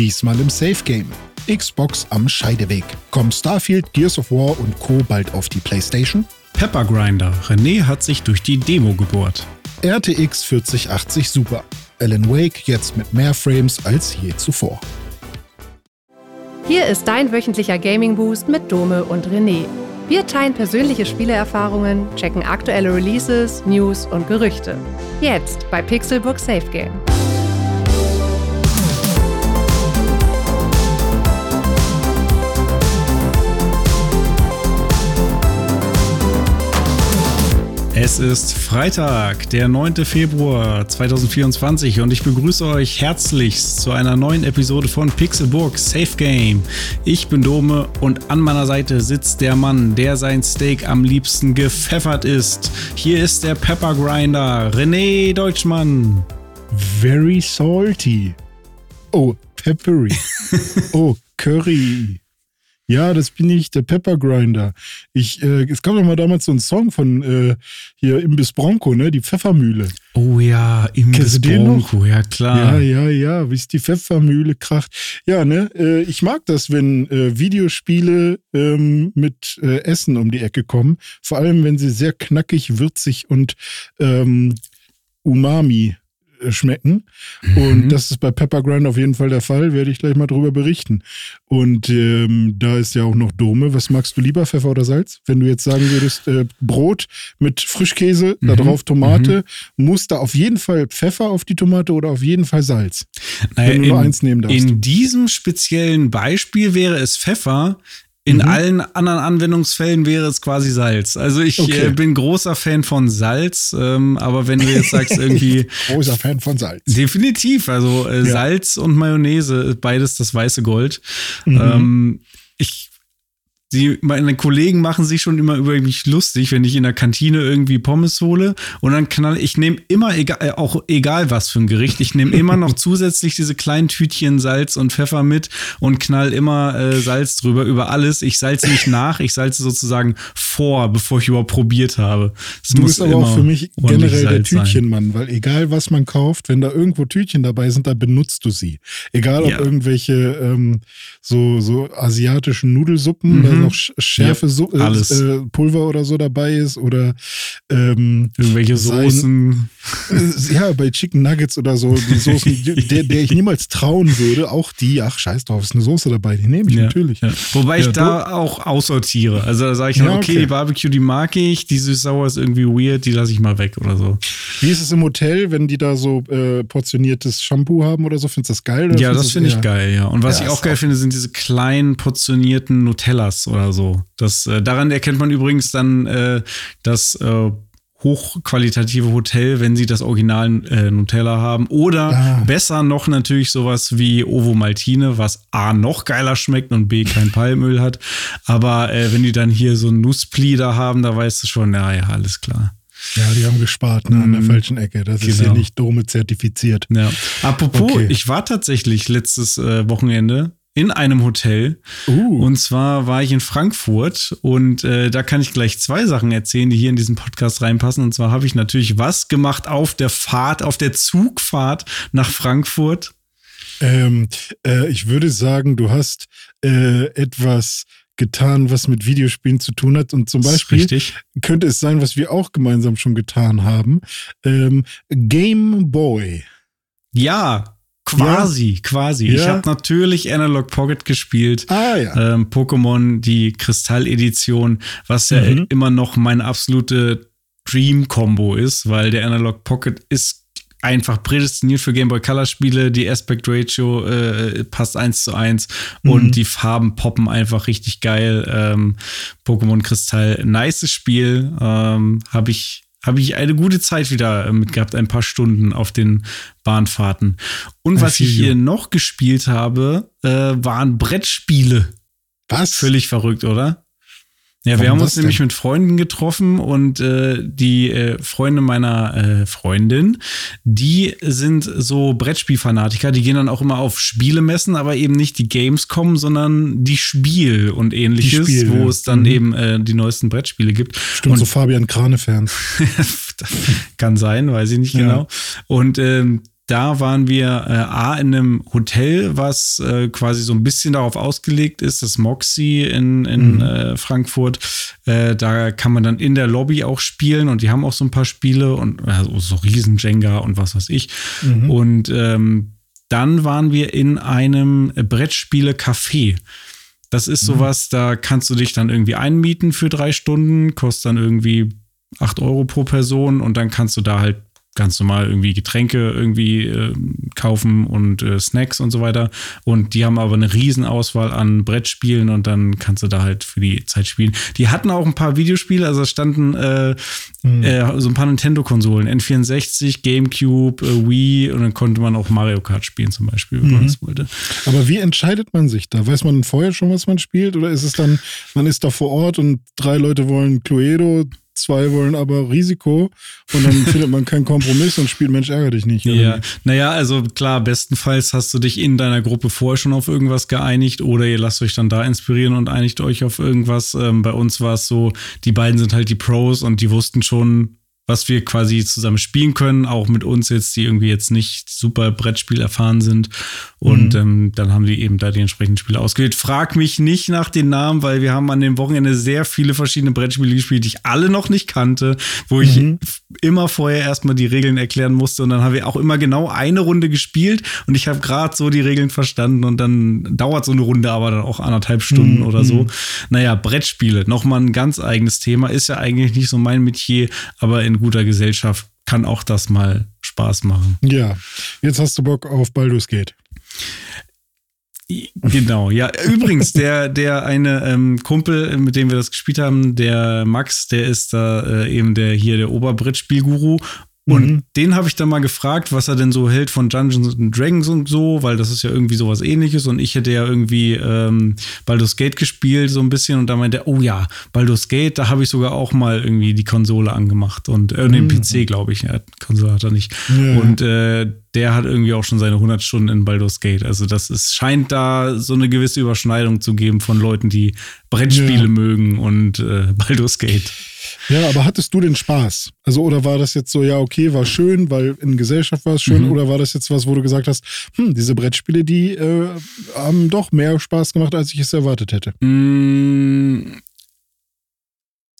Diesmal im Safe Game. Xbox am Scheideweg. Kommen Starfield, Gears of War und Co. bald auf die Playstation? Pepper Grinder. René hat sich durch die Demo gebohrt. RTX 4080 Super. Alan Wake jetzt mit mehr Frames als je zuvor. Hier ist dein wöchentlicher Gaming Boost mit Dome und René. Wir teilen persönliche Spieleerfahrungen, checken aktuelle Releases, News und Gerüchte. Jetzt bei Pixelbook Safe Game. Es ist Freitag, der 9. Februar 2024 und ich begrüße euch herzlichst zu einer neuen Episode von Pixelburg Safe Game. Ich bin Dome und an meiner Seite sitzt der Mann, der sein Steak am liebsten gepfeffert ist. Hier ist der Pepper Grinder, René Deutschmann. Very salty. Oh, peppery. oh, curry. Ja, das bin ich, der Pepper Grinder. Ich, äh, es gab doch mal damals so einen Song von äh, hier Imbiss Bronco, ne? Die Pfeffermühle. Oh ja, Imbiss Bronco, ja klar. Ja, ja, ja, bis die Pfeffermühle kracht. Ja, ne? Äh, ich mag das, wenn äh, Videospiele ähm, mit äh, Essen um die Ecke kommen. Vor allem, wenn sie sehr knackig, würzig und ähm, Umami schmecken. Mhm. Und das ist bei Pepper Grind auf jeden Fall der Fall, werde ich gleich mal drüber berichten. Und ähm, da ist ja auch noch Dome. Was magst du lieber, Pfeffer oder Salz? Wenn du jetzt sagen würdest, äh, Brot mit Frischkäse, mhm. da drauf Tomate, mhm. muss da auf jeden Fall Pfeffer auf die Tomate oder auf jeden Fall Salz? Naja, wenn du in, nur eins nehmen darfst. In diesem speziellen Beispiel wäre es Pfeffer. In mhm. allen anderen Anwendungsfällen wäre es quasi Salz. Also ich okay. äh, bin großer Fan von Salz, ähm, aber wenn du jetzt sagst irgendwie großer Fan von Salz. Definitiv, also äh, ja. Salz und Mayonnaise, beides das weiße Gold. Mhm. Ähm, ich Sie, meine Kollegen machen sich schon immer über mich lustig, wenn ich in der Kantine irgendwie Pommes hole und dann knall ich nehme immer egal, äh, auch egal was für ein Gericht, ich nehme immer noch zusätzlich diese kleinen Tütchen Salz und Pfeffer mit und knall immer äh, Salz drüber über alles. Ich salze nicht nach, ich salze sozusagen vor, bevor ich überhaupt probiert habe. Das du bist aber auch für mich generell der Tütchenmann, weil egal was man kauft, wenn da irgendwo Tütchen dabei sind, da benutzt du sie. Egal ob ja. irgendwelche ähm, so so asiatischen Nudelsuppen. Mhm noch Schärfe ja, so, äh, Pulver oder so dabei ist oder ähm, irgendwelche Soßen. Äh, ja, bei Chicken Nuggets oder so, die Soßen, der, der ich niemals trauen würde, auch die, ach scheiß drauf, ist eine Soße dabei, die nehme ich ja, natürlich. Ja. Wobei ich da auch aussortiere. Also da sage ich dann, okay, okay, die Barbecue, die mag ich, die süß-sauer ist irgendwie weird, die lasse ich mal weg oder so. Wie ist es im Hotel, wenn die da so äh, portioniertes Shampoo haben oder so? Findest du das geil? ja, das finde ich geil, ja. Und was ich auch geil finde, sind diese kleinen portionierten Nutellas oder so. Das, äh, daran erkennt man übrigens dann äh, das äh, hochqualitative Hotel, wenn sie das Original äh, Nutella haben. Oder ah. besser noch natürlich sowas wie Ovo Maltine, was A noch geiler schmeckt und B kein Palmöl hat. Aber äh, wenn die dann hier so ein Nusspli da haben, da weißt du schon, ja, ja, alles klar. Ja, die haben gespart ne, an der mhm. falschen Ecke. Das genau. ist hier nicht Dome zertifiziert. Ja. Apropos, okay. ich war tatsächlich letztes äh, Wochenende in einem Hotel. Uh. Und zwar war ich in Frankfurt und äh, da kann ich gleich zwei Sachen erzählen, die hier in diesen Podcast reinpassen. Und zwar habe ich natürlich was gemacht auf der Fahrt, auf der Zugfahrt nach Frankfurt. Ähm, äh, ich würde sagen, du hast äh, etwas getan, was mit Videospielen zu tun hat. Und zum Beispiel könnte es sein, was wir auch gemeinsam schon getan haben. Ähm, Game Boy. Ja, Quasi, ja. quasi. Ja. Ich habe natürlich Analog Pocket gespielt. Ah, ja. Ähm, Pokémon, die Kristall-Edition, was ja mhm. immer noch meine absolute Dream-Combo ist, weil der Analog Pocket ist einfach prädestiniert für Game Boy Color Spiele. Die Aspect Ratio äh, passt eins zu eins mhm. und die Farben poppen einfach richtig geil. Ähm, Pokémon Kristall, nice Spiel. Ähm, Habe ich habe ich eine gute Zeit wieder äh, mit gehabt, ein paar Stunden auf den Bahnfahrten. Und was ich hier noch gespielt habe, äh, waren Brettspiele. Was? Völlig verrückt, oder? Ja, Warum wir haben uns nämlich denn? mit Freunden getroffen und äh, die äh, Freunde meiner äh, Freundin, die sind so Brettspielfanatiker, die gehen dann auch immer auf Spielemessen, aber eben nicht die Gamescom, sondern die Spiel und ähnliches, Spiel, wo ja. es dann mhm. eben äh, die neuesten Brettspiele gibt. Stimmt, und, so Fabian Krane-Fans. kann sein, weiß ich nicht ja. genau. Und ähm, da waren wir äh, A in einem Hotel, was äh, quasi so ein bisschen darauf ausgelegt ist, das Moxie in, in mhm. äh, Frankfurt. Äh, da kann man dann in der Lobby auch spielen und die haben auch so ein paar Spiele und also so riesen Jenga und was weiß ich. Mhm. Und ähm, dann waren wir in einem Brettspiele-Café. Das ist mhm. sowas, da kannst du dich dann irgendwie einmieten für drei Stunden, kostet dann irgendwie acht Euro pro Person und dann kannst du da halt ganz normal irgendwie Getränke irgendwie äh, kaufen und äh, Snacks und so weiter. Und die haben aber eine Riesenauswahl an Brettspielen und dann kannst du da halt für die Zeit spielen. Die hatten auch ein paar Videospiele, also standen äh, mhm. Äh, so ein paar Nintendo-Konsolen, N64, GameCube, äh, Wii und dann konnte man auch Mario Kart spielen zum Beispiel, wenn man mhm. das wollte. Aber wie entscheidet man sich da? Weiß man vorher schon, was man spielt? Oder ist es dann, man ist da vor Ort und drei Leute wollen Cluedo, zwei wollen aber Risiko und dann findet man keinen Kompromiss und spielt Mensch ärgere dich nicht. Ja, naja, also klar, bestenfalls hast du dich in deiner Gruppe vorher schon auf irgendwas geeinigt oder ihr lasst euch dann da inspirieren und einigt euch auf irgendwas. Ähm, bei uns war es so, die beiden sind halt die Pros und die wussten schon, was wir quasi zusammen spielen können, auch mit uns jetzt, die irgendwie jetzt nicht super Brettspiel erfahren sind. Und mhm. ähm, dann haben die eben da die entsprechenden Spiele ausgewählt. Frag mich nicht nach den Namen, weil wir haben an dem Wochenende sehr viele verschiedene Brettspiele gespielt, die ich alle noch nicht kannte, wo ich mhm. immer vorher erstmal die Regeln erklären musste. Und dann haben wir auch immer genau eine Runde gespielt und ich habe gerade so die Regeln verstanden und dann dauert so eine Runde aber dann auch anderthalb Stunden mhm. oder so. Naja, Brettspiele, nochmal ein ganz eigenes Thema, ist ja eigentlich nicht so mein Metier, aber in guter Gesellschaft kann auch das mal Spaß machen. Ja, jetzt hast du Bock auf Baldur's Gate. Genau, ja. Übrigens, der, der eine ähm, Kumpel, mit dem wir das gespielt haben, der Max, der ist da äh, eben der hier der Oberbrettspielguru und mhm. den habe ich dann mal gefragt, was er denn so hält von Dungeons and Dragons und so, weil das ist ja irgendwie sowas ähnliches. Und ich hätte ja irgendwie ähm, Baldur's Gate gespielt, so ein bisschen. Und da meinte er, oh ja, Baldur's Gate, da habe ich sogar auch mal irgendwie die Konsole angemacht. Und äh, den mhm. PC, glaube ich. Ja, Konsole hat er nicht. Ja. Und äh, der hat irgendwie auch schon seine 100 Stunden in Baldur's Gate. Also das ist, scheint da so eine gewisse Überschneidung zu geben von Leuten, die Brettspiele ja. mögen und äh, Baldur's Gate. Ja, aber hattest du den Spaß? Also, oder war das jetzt so, ja, okay, war schön, weil in Gesellschaft war es schön, mhm. oder war das jetzt was, wo du gesagt hast, hm, diese Brettspiele, die äh, haben doch mehr Spaß gemacht, als ich es erwartet hätte? Mm,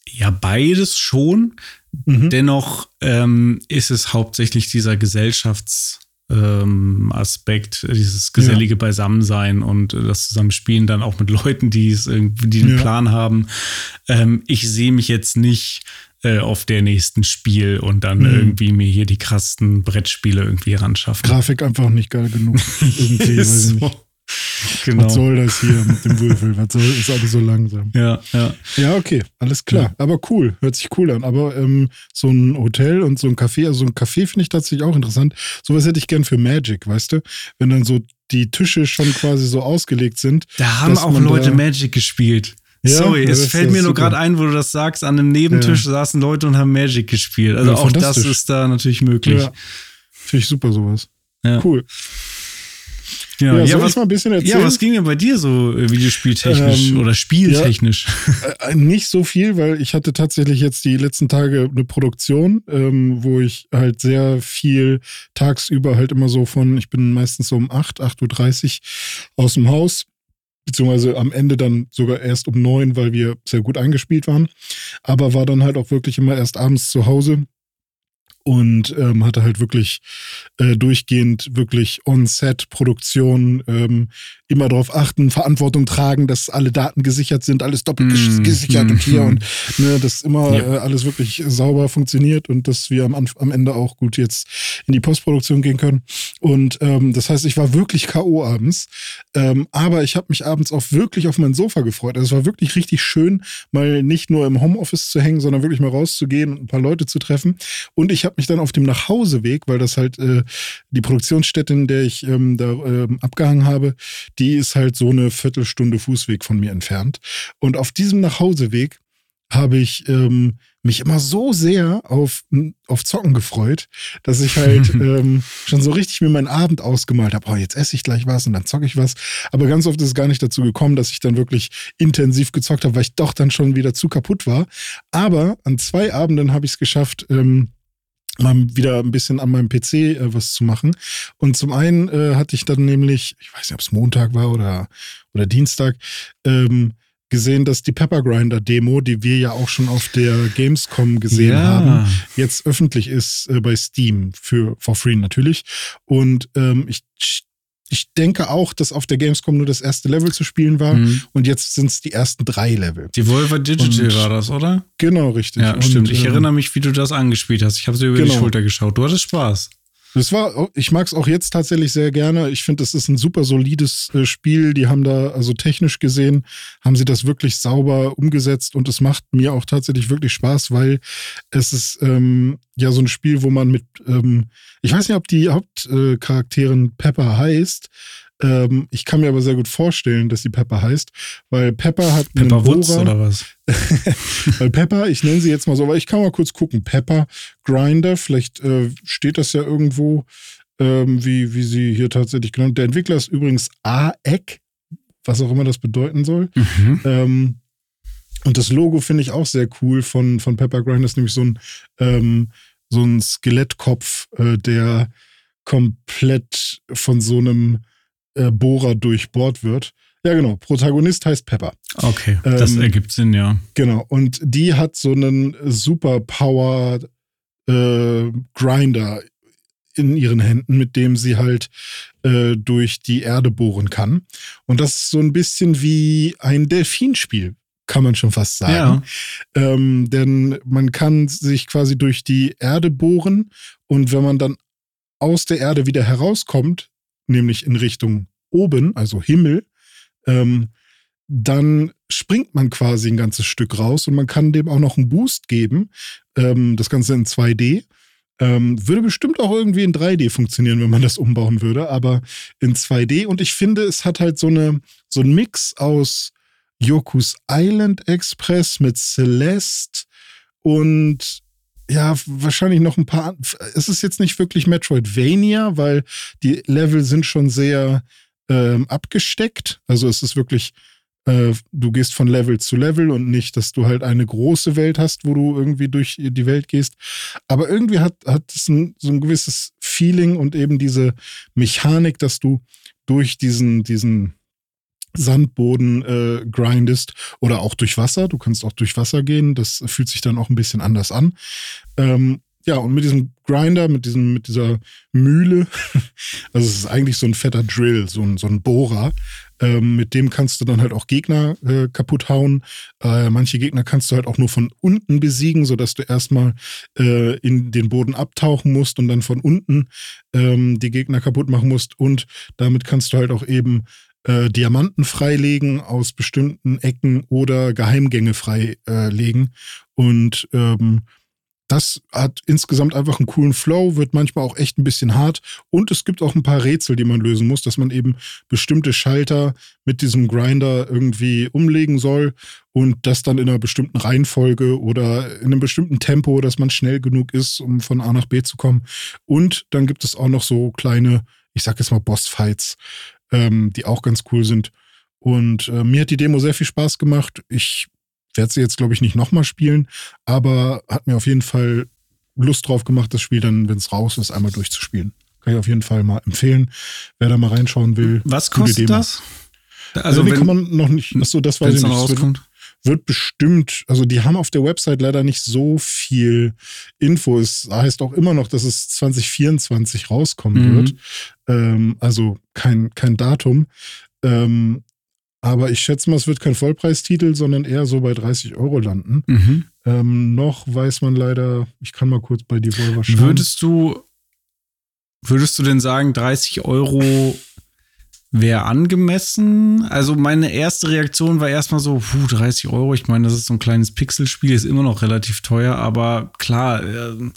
ja, beides schon. Mhm. Dennoch ähm, ist es hauptsächlich dieser Gesellschafts- ähm, dieses gesellige ja. Beisammensein und äh, das Zusammenspielen dann auch mit Leuten, die es irgendwie die einen ja. Plan haben. Ähm, ich sehe mich jetzt nicht äh, auf der nächsten Spiel und dann mhm. irgendwie mir hier die krassen Brettspiele irgendwie heranschaffen. Grafik einfach nicht geil genug. irgendwie, nicht. Genau. Was soll das hier mit dem Würfel? Was soll, ist alles so langsam. Ja, ja. Ja, okay, alles klar. Ja. Aber cool, hört sich cool an. Aber ähm, so ein Hotel und so ein Café, also so ein Café finde ich tatsächlich auch interessant. Sowas hätte ich gern für Magic, weißt du? Wenn dann so die Tische schon quasi so ausgelegt sind. Da haben auch Leute Magic gespielt. Ja, Sorry, es fällt mir nur gerade ein, wo du das sagst, an einem Nebentisch ja. saßen Leute und haben Magic gespielt. Also auch das ist da natürlich möglich. Ja. Finde ich super sowas. Cool. Genau. Ja, ja was, mal ein bisschen erzählen? Ja, was ging denn bei dir so äh, videospieltechnisch ähm, oder spieltechnisch? Ja, äh, nicht so viel, weil ich hatte tatsächlich jetzt die letzten Tage eine Produktion, ähm, wo ich halt sehr viel tagsüber halt immer so von, ich bin meistens so um 8, 8.30 Uhr aus dem Haus beziehungsweise am Ende dann sogar erst um neun, weil wir sehr gut eingespielt waren. Aber war dann halt auch wirklich immer erst abends zu Hause und ähm, hatte halt wirklich äh, durchgehend wirklich On-Set-Produktion, ähm, immer darauf achten, Verantwortung tragen, dass alle Daten gesichert sind, alles doppelt mm, gesichert mm, und hier mm. und ne, dass immer ja. äh, alles wirklich sauber funktioniert und dass wir am, am Ende auch gut jetzt in die Postproduktion gehen können. Und ähm, das heißt, ich war wirklich K.O. abends, ähm, aber ich habe mich abends auch wirklich auf mein Sofa gefreut. Also es war wirklich richtig schön, mal nicht nur im Homeoffice zu hängen, sondern wirklich mal rauszugehen und ein paar Leute zu treffen. Und ich habe mich dann auf dem Nachhauseweg, weil das halt äh, die Produktionsstätte, in der ich ähm, da ähm, abgehangen habe, die ist halt so eine Viertelstunde Fußweg von mir entfernt. Und auf diesem Nachhauseweg habe ich ähm, mich immer so sehr auf, auf Zocken gefreut, dass ich halt ähm, schon so richtig mir meinen Abend ausgemalt habe. Oh, jetzt esse ich gleich was und dann zocke ich was. Aber ganz oft ist es gar nicht dazu gekommen, dass ich dann wirklich intensiv gezockt habe, weil ich doch dann schon wieder zu kaputt war. Aber an zwei Abenden habe ich es geschafft, ähm, mal wieder ein bisschen an meinem PC äh, was zu machen. Und zum einen äh, hatte ich dann nämlich, ich weiß nicht, ob es Montag war oder, oder Dienstag, ähm, gesehen, dass die Pepper Grinder Demo, die wir ja auch schon auf der Gamescom gesehen ja. haben, jetzt öffentlich ist äh, bei Steam für for free natürlich. Und ähm, ich ich denke auch, dass auf der Gamescom nur das erste Level zu spielen war mhm. und jetzt sind es die ersten drei Level. Die Volver Digital und, war das, oder? Genau, richtig. Ja, und, stimmt. Ich äh, erinnere mich, wie du das angespielt hast. Ich habe sie über genau. die Schulter geschaut. Du hattest Spaß. Das war, ich mag es auch jetzt tatsächlich sehr gerne. Ich finde, das ist ein super solides äh, Spiel. Die haben da, also technisch gesehen, haben sie das wirklich sauber umgesetzt und es macht mir auch tatsächlich wirklich Spaß, weil es ist ähm, ja so ein Spiel, wo man mit, ähm, ich weiß nicht, ob die Hauptcharakterin Pepper heißt, ähm, ich kann mir aber sehr gut vorstellen, dass sie Pepper heißt, weil Pepper hat Pepper Woods oder was? weil Pepper, ich nenne sie jetzt mal so, weil ich kann mal kurz gucken. Pepper Grinder, vielleicht äh, steht das ja irgendwo, ähm, wie, wie sie hier tatsächlich genannt. Der Entwickler ist übrigens AEC, was auch immer das bedeuten soll. Mhm. Ähm, und das Logo finde ich auch sehr cool von, von Pepper Grinder, ist nämlich so ein, ähm, so ein Skelettkopf, äh, der komplett von so einem äh, Bohrer durchbohrt wird. Ja, genau. Protagonist heißt Pepper. Okay, ähm, das ergibt Sinn, ja. Genau. Und die hat so einen Superpower äh, Grinder in ihren Händen, mit dem sie halt äh, durch die Erde bohren kann. Und das ist so ein bisschen wie ein Delfinspiel, kann man schon fast sagen. Ja. Ähm, denn man kann sich quasi durch die Erde bohren und wenn man dann aus der Erde wieder herauskommt, nämlich in Richtung oben, also Himmel, ähm, dann springt man quasi ein ganzes Stück raus und man kann dem auch noch einen Boost geben. Ähm, das Ganze in 2D. Ähm, würde bestimmt auch irgendwie in 3D funktionieren, wenn man das umbauen würde, aber in 2D. Und ich finde, es hat halt so, eine, so einen Mix aus Yoku's Island Express mit Celeste und ja, wahrscheinlich noch ein paar. Es ist jetzt nicht wirklich Metroidvania, weil die Level sind schon sehr ähm, abgesteckt. Also es ist wirklich, äh, du gehst von Level zu Level und nicht, dass du halt eine große Welt hast, wo du irgendwie durch die Welt gehst. Aber irgendwie hat, hat es ein, so ein gewisses Feeling und eben diese Mechanik, dass du durch diesen, diesen Sandboden äh, grindest oder auch durch Wasser. Du kannst auch durch Wasser gehen. Das fühlt sich dann auch ein bisschen anders an. Ähm, ja, und mit diesem Grinder, mit diesem, mit dieser Mühle, also es ist eigentlich so ein fetter Drill, so ein, so ein Bohrer. Ähm, mit dem kannst du dann halt auch Gegner äh, kaputt hauen. Äh, manche Gegner kannst du halt auch nur von unten besiegen, sodass du erstmal äh, in den Boden abtauchen musst und dann von unten ähm, die Gegner kaputt machen musst. Und damit kannst du halt auch eben äh, Diamanten freilegen aus bestimmten Ecken oder Geheimgänge freilegen. Und ähm, das hat insgesamt einfach einen coolen Flow, wird manchmal auch echt ein bisschen hart. Und es gibt auch ein paar Rätsel, die man lösen muss, dass man eben bestimmte Schalter mit diesem Grinder irgendwie umlegen soll und das dann in einer bestimmten Reihenfolge oder in einem bestimmten Tempo, dass man schnell genug ist, um von A nach B zu kommen. Und dann gibt es auch noch so kleine, ich sag jetzt mal Bossfights, ähm, die auch ganz cool sind. Und äh, mir hat die Demo sehr viel Spaß gemacht. Ich werde sie jetzt, glaube ich, nicht nochmal spielen, aber hat mir auf jeden Fall Lust drauf gemacht, das Spiel dann, wenn es raus ist, einmal durchzuspielen. Kann ich auf jeden Fall mal empfehlen, wer da mal reinschauen will. Was kostet das? Also, wenn, kann man noch nicht. Achso, das weiß ich nicht. Rauskommt. Wird, bestimmt, also die haben auf der Website leider nicht so viel Info. Es heißt auch immer noch, dass es 2024 rauskommen mhm. wird. Ähm, also kein, kein Datum. Ähm, aber ich schätze mal, es wird kein Vollpreistitel, sondern eher so bei 30 Euro landen. Mhm. Ähm, noch weiß man leider, ich kann mal kurz bei Devolver schauen. Würdest du, würdest du denn sagen, 30 Euro wäre angemessen? Also meine erste Reaktion war erstmal so, puh, 30 Euro. Ich meine, das ist so ein kleines Pixelspiel, ist immer noch relativ teuer, aber klar, äh,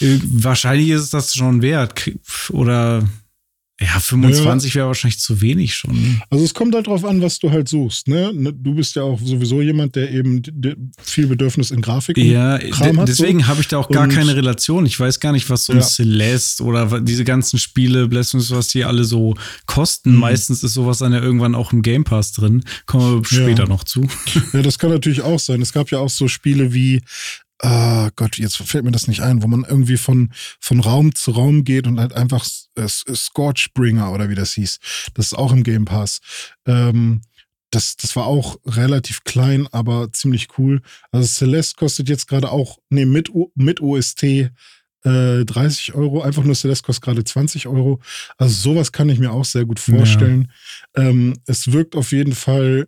wahrscheinlich ist es das schon wert. Oder ja, 25 wäre wahrscheinlich zu wenig schon. Also es kommt halt drauf an, was du halt suchst. Ne? ne du bist ja auch sowieso jemand, der eben viel Bedürfnis in Grafik ja, Kram hat. Deswegen so. habe ich da auch gar und keine Relation. Ich weiß gar nicht, was so ein ja. Celeste oder diese ganzen Spiele, Blasphemous, was die alle so kosten. Mhm. Meistens ist sowas dann ja irgendwann auch im Game Pass drin. Kommen wir später ja. noch zu. Ja, das kann natürlich auch sein. Es gab ja auch so Spiele wie ah Gott, jetzt fällt mir das nicht ein, wo man irgendwie von, von Raum zu Raum geht und halt einfach äh, Scorchbringer oder wie das hieß. Das ist auch im Game Pass. Ähm, das, das war auch relativ klein, aber ziemlich cool. Also Celeste kostet jetzt gerade auch, nee, mit, mit OST äh, 30 Euro. Einfach nur Celeste kostet gerade 20 Euro. Also sowas kann ich mir auch sehr gut vorstellen. Ja. Ähm, es wirkt auf jeden Fall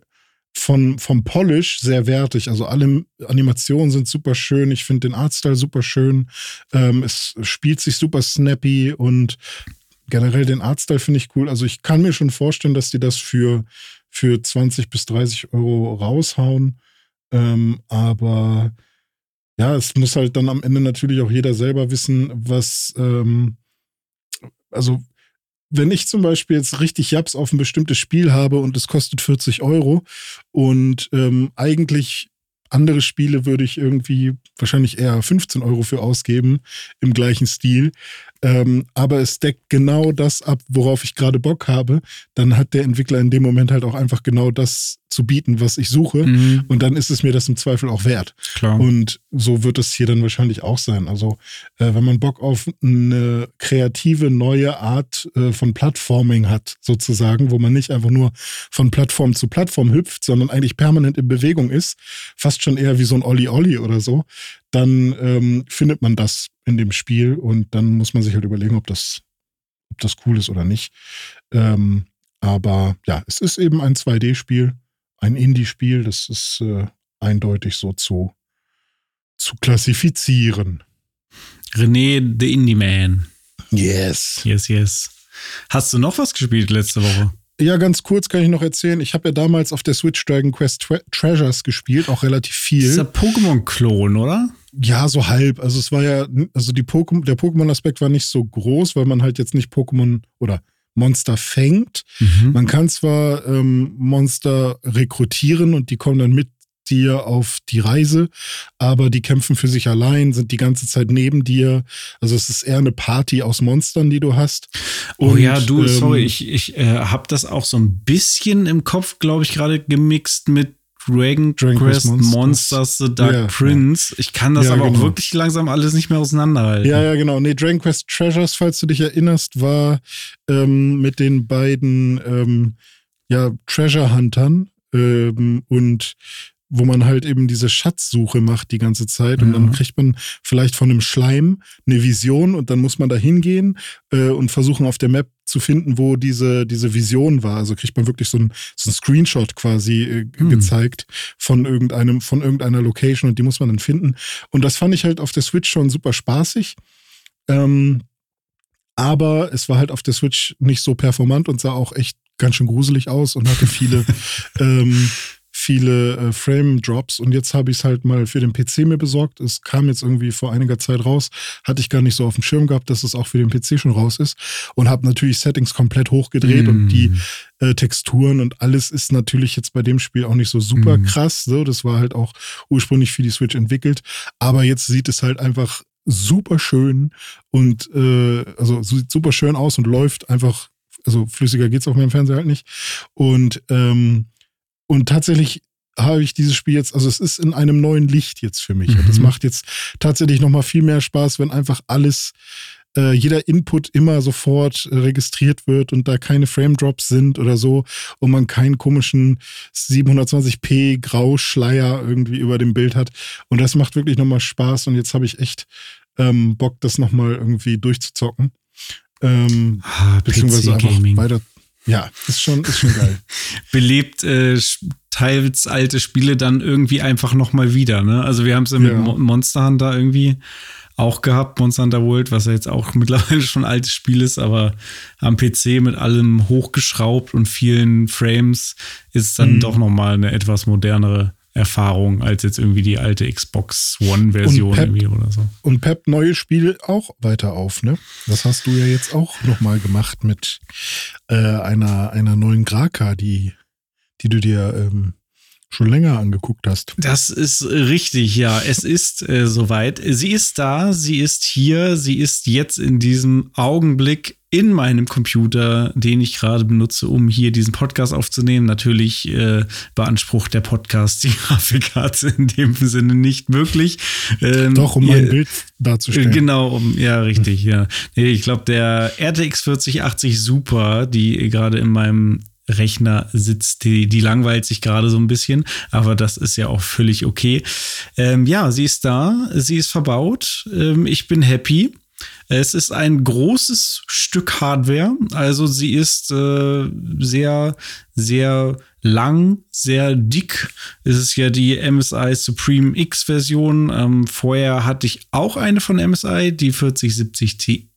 von, vom Polish sehr wertig. Also alle Animationen sind super schön. Ich finde den Artstyle super schön. Ähm, es spielt sich super snappy und generell den Artstyle finde ich cool. Also ich kann mir schon vorstellen, dass die das für, für 20 bis 30 Euro raushauen. Ähm, aber ja, es muss halt dann am Ende natürlich auch jeder selber wissen, was, ähm, also wenn ich zum Beispiel jetzt richtig Japs auf ein bestimmtes Spiel habe und es kostet 40 Euro und ähm, eigentlich andere Spiele würde ich irgendwie wahrscheinlich eher 15 Euro für ausgeben im gleichen Stil, ähm, aber es deckt genau das ab, worauf ich gerade Bock habe, dann hat der Entwickler in dem Moment halt auch einfach genau das zu bieten, was ich suche. Mhm. Und dann ist es mir das im Zweifel auch wert. Klar. Und so wird es hier dann wahrscheinlich auch sein. Also, äh, wenn man Bock auf eine kreative neue Art äh, von Plattforming hat, sozusagen, wo man nicht einfach nur von Plattform zu Plattform hüpft, sondern eigentlich permanent in Bewegung ist, fast schon eher wie so ein Olli-Olli oder so, dann ähm, findet man das in dem Spiel und dann muss man sich halt überlegen, ob das, ob das cool ist oder nicht. Ähm, aber ja, es ist eben ein 2D-Spiel, ein Indie-Spiel, das ist äh, eindeutig so zu, zu klassifizieren. René, the Indie Man. Yes. Yes, yes. Hast du noch was gespielt letzte Woche? Ja, ganz kurz kann ich noch erzählen. Ich habe ja damals auf der Switch Dragon Quest Tre Treasures gespielt, auch relativ viel. Das ist der Pokémon-Klon, oder? Ja, so halb. Also es war ja, also die Pokémon, der Pokémon-Aspekt war nicht so groß, weil man halt jetzt nicht Pokémon oder Monster fängt. Mhm. Man kann zwar ähm, Monster rekrutieren und die kommen dann mit dir auf die Reise, aber die kämpfen für sich allein, sind die ganze Zeit neben dir. Also es ist eher eine Party aus Monstern, die du hast. Und, oh ja, du, ähm, sorry, ich, ich äh, habe das auch so ein bisschen im Kopf, glaube ich, gerade gemixt mit Dragon, Dragon Quest Monsters. Monsters, The Dark ja, Prince. Ich kann das ja, aber genau. auch wirklich langsam alles nicht mehr auseinanderhalten. Ja, ja, genau. Nee, Dragon Quest Treasures, falls du dich erinnerst, war ähm, mit den beiden ähm, ja, Treasure Huntern ähm, und wo man halt eben diese Schatzsuche macht die ganze Zeit und ja. dann kriegt man vielleicht von einem Schleim eine Vision und dann muss man da hingehen äh, und versuchen auf der Map zu finden, wo diese, diese Vision war. Also kriegt man wirklich so ein, so ein Screenshot quasi äh, hm. gezeigt von irgendeinem, von irgendeiner Location und die muss man dann finden. Und das fand ich halt auf der Switch schon super spaßig. Ähm, aber es war halt auf der Switch nicht so performant und sah auch echt ganz schön gruselig aus und hatte viele ähm, viele äh, Frame-Drops und jetzt habe ich es halt mal für den PC mir besorgt. Es kam jetzt irgendwie vor einiger Zeit raus, hatte ich gar nicht so auf dem Schirm gehabt, dass es auch für den PC schon raus ist und habe natürlich Settings komplett hochgedreht mm. und die mm. äh, Texturen und alles ist natürlich jetzt bei dem Spiel auch nicht so super mm. krass. So, das war halt auch ursprünglich für die Switch entwickelt, aber jetzt sieht es halt einfach super schön und äh, also sieht super schön aus und läuft einfach, also flüssiger geht es auf meinem Fernseher halt nicht und ähm, und tatsächlich habe ich dieses Spiel jetzt, also es ist in einem neuen Licht jetzt für mich. Mhm. Und es macht jetzt tatsächlich nochmal viel mehr Spaß, wenn einfach alles, äh, jeder Input immer sofort äh, registriert wird und da keine Frame Drops sind oder so und man keinen komischen 720p Grauschleier irgendwie über dem Bild hat. Und das macht wirklich nochmal Spaß und jetzt habe ich echt ähm, Bock, das nochmal irgendwie durchzuzocken. Ähm, ah, beziehungsweise einfach weiter, ja, ist schon, ist schon geil. Belebt äh, teils alte Spiele dann irgendwie einfach nochmal wieder. Ne? Also wir haben es ja mit Monster Hunter irgendwie auch gehabt, Monster Hunter World, was ja jetzt auch mittlerweile schon ein altes Spiel ist, aber am PC mit allem hochgeschraubt und vielen Frames ist dann mhm. doch nochmal eine etwas modernere Erfahrung als jetzt irgendwie die alte Xbox One-Version irgendwie oder so. Und Pep neue Spiele auch weiter auf, ne? Das hast du ja jetzt auch nochmal gemacht mit äh, einer, einer neuen Graka, die, die du dir ähm, schon länger angeguckt hast. Das ist richtig, ja. Es ist äh, soweit. Sie ist da, sie ist hier, sie ist jetzt in diesem Augenblick in meinem Computer, den ich gerade benutze, um hier diesen Podcast aufzunehmen. Natürlich äh, beansprucht der Podcast die Grafikkarte in dem Sinne nicht wirklich. Ähm, Doch, um ein Bild darzustellen. Genau, um, ja, richtig, ja. Nee, ich glaube, der RTX 4080 Super, die gerade in meinem Rechner sitzt, die, die langweilt sich gerade so ein bisschen, aber das ist ja auch völlig okay. Ähm, ja, sie ist da, sie ist verbaut, ähm, ich bin happy. Es ist ein großes Stück Hardware, also sie ist äh, sehr, sehr lang, sehr dick. Es ist ja die MSI Supreme X Version. Ähm, vorher hatte ich auch eine von MSI, die 4070 Ti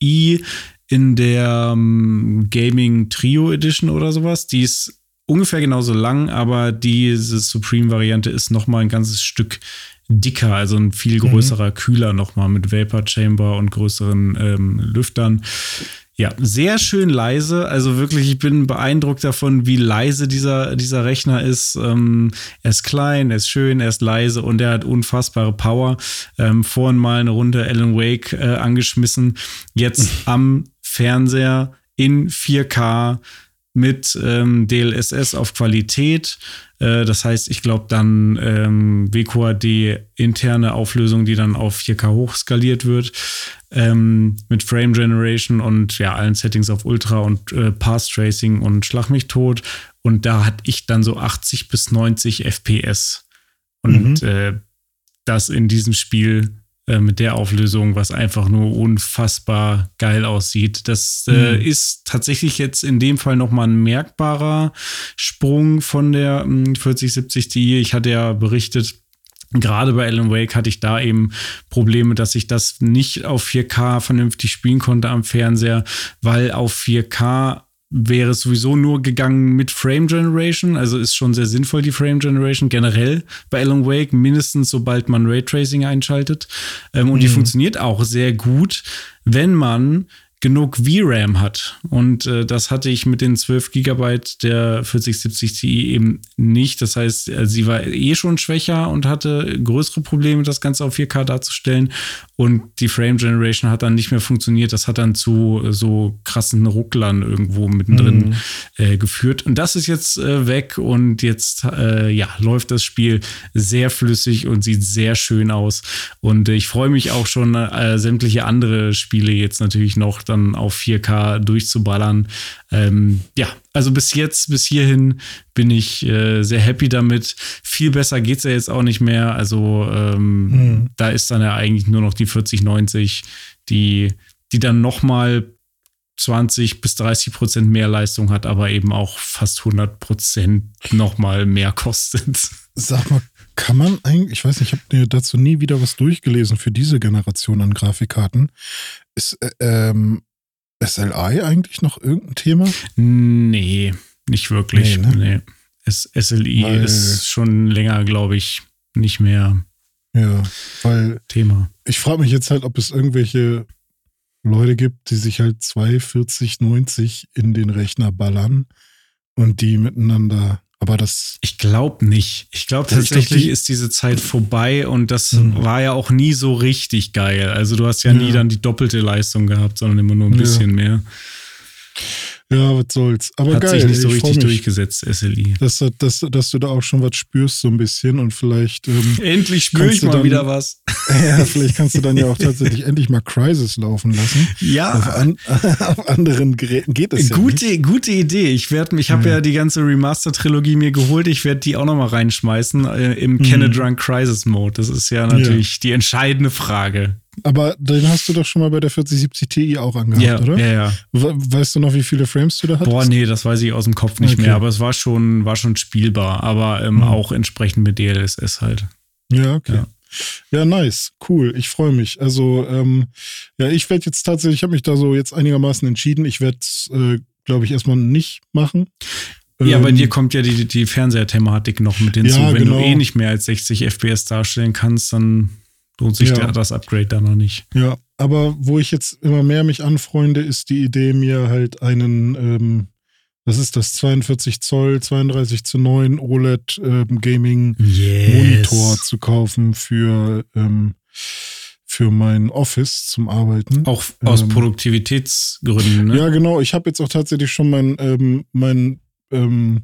in der ähm, Gaming Trio Edition oder sowas. Die ist ungefähr genauso lang, aber diese Supreme-Variante ist noch mal ein ganzes Stück dicker, also ein viel mhm. größerer mhm. Kühler noch mal mit Vapor Chamber und größeren ähm, Lüftern. Ja, sehr schön leise. Also wirklich, ich bin beeindruckt davon, wie leise dieser, dieser Rechner ist. Ähm, er ist klein, er ist schön, er ist leise und er hat unfassbare Power. Ähm, vorhin mal eine Runde Alan Wake äh, angeschmissen. Jetzt am Fernseher in 4K mit ähm, DLSS auf Qualität. Äh, das heißt, ich glaube dann ähm, WQAD interne Auflösung, die dann auf 4K hochskaliert wird. Ähm, mit Frame Generation und ja, allen Settings auf Ultra und äh, Path Tracing und Schlag mich tot. Und da hatte ich dann so 80 bis 90 FPS. Und mhm. äh, das in diesem Spiel äh, mit der Auflösung, was einfach nur unfassbar geil aussieht. Das äh, mhm. ist tatsächlich jetzt in dem Fall nochmal ein merkbarer Sprung von der 4070 hm, Ti. Ich hatte ja berichtet, Gerade bei Alan Wake hatte ich da eben Probleme, dass ich das nicht auf 4K vernünftig spielen konnte am Fernseher, weil auf 4K wäre es sowieso nur gegangen mit Frame Generation. Also ist schon sehr sinnvoll, die Frame Generation generell bei Alan Wake, mindestens sobald man Raytracing einschaltet. Ähm, und mhm. die funktioniert auch sehr gut, wenn man genug VRAM hat. Und äh, das hatte ich mit den 12 Gigabyte der 4070 Ti eben nicht. Das heißt, äh, sie war eh schon schwächer und hatte größere Probleme, das Ganze auf 4K darzustellen. Und die Frame Generation hat dann nicht mehr funktioniert. Das hat dann zu äh, so krassen Rucklern irgendwo mittendrin mhm. äh, geführt. Und das ist jetzt äh, weg und jetzt äh, ja, läuft das Spiel sehr flüssig und sieht sehr schön aus. Und ich freue mich auch schon, sämtliche andere Spiele jetzt natürlich noch dann auf 4K durchzuballern. Ähm, ja, also bis jetzt, bis hierhin bin ich äh, sehr happy damit. Viel besser geht es ja jetzt auch nicht mehr. Also ähm, mhm. da ist dann ja eigentlich nur noch die 4090, die, die dann nochmal 20 bis 30 Prozent mehr Leistung hat, aber eben auch fast 100 Prozent nochmal mehr kostet. Sag mal, kann man eigentlich, ich weiß nicht, ich habe dazu nie wieder was durchgelesen für diese Generation an Grafikkarten. Ist äh, ähm, SLI eigentlich noch irgendein Thema? Nee, nicht wirklich. Nee, ne? nee. SLI weil, ist schon länger, glaube ich, nicht mehr ja, weil Thema. Ich frage mich jetzt halt, ob es irgendwelche Leute gibt, die sich halt 240, 90 in den Rechner ballern und die miteinander aber das. Ich glaube nicht. Ich glaube tatsächlich ist diese Zeit vorbei und das mhm. war ja auch nie so richtig geil. Also du hast ja, ja, nie dann die doppelte Leistung gehabt, sondern immer nur ein bisschen ja. mehr. Ja, was soll's. Aber Hat geil. sich nicht so richtig durchgesetzt, SLI. Dass, dass, dass du da auch schon was spürst, so ein bisschen und vielleicht. Ähm, endlich spüre ich mal dann, wieder was. Ja, vielleicht kannst du dann ja auch tatsächlich endlich mal Crisis laufen lassen. Ja. Auf, an, auf anderen Geräten geht es gute, ja nicht. Gute Idee. Ich werde, ich habe ja. ja. die ganze Remaster-Trilogie mir geholt. Ich werde die auch nochmal reinschmeißen äh, im mhm. Canadrunk Crisis Mode. Das ist ja natürlich ja. die entscheidende Frage. Aber den hast du doch schon mal bei der 4070 Ti auch angehabt, ja, oder? Ja, ja. Weißt du noch, wie viele Frames du da hattest? Boah, nee, das weiß ich aus dem Kopf nicht okay. mehr. Aber es war schon, war schon spielbar. Aber ähm, mhm. auch entsprechend mit DLSS halt. Ja, okay. Ja. Ja, nice, cool. Ich freue mich. Also, ähm, ja, ich werde jetzt tatsächlich, ich habe mich da so jetzt einigermaßen entschieden. Ich werde es, äh, glaube ich, erstmal nicht machen. Ja, ähm, bei dir kommt ja die, die Fernseher-Thematik noch mit hinzu. Ja, Wenn genau. du eh nicht mehr als 60 FPS darstellen kannst, dann lohnt sich ja. das Upgrade da noch nicht. Ja, aber wo ich jetzt immer mehr mich anfreunde, ist die Idee, mir halt einen, ähm, was ist das, 42 Zoll, 32 zu 9 OLED ähm, Gaming yes. Monitor zu kaufen für, ähm, für mein Office zum Arbeiten. Auch aus ähm, Produktivitätsgründen, ne? Ja, genau. Ich habe jetzt auch tatsächlich schon mein, ähm, mein, ähm,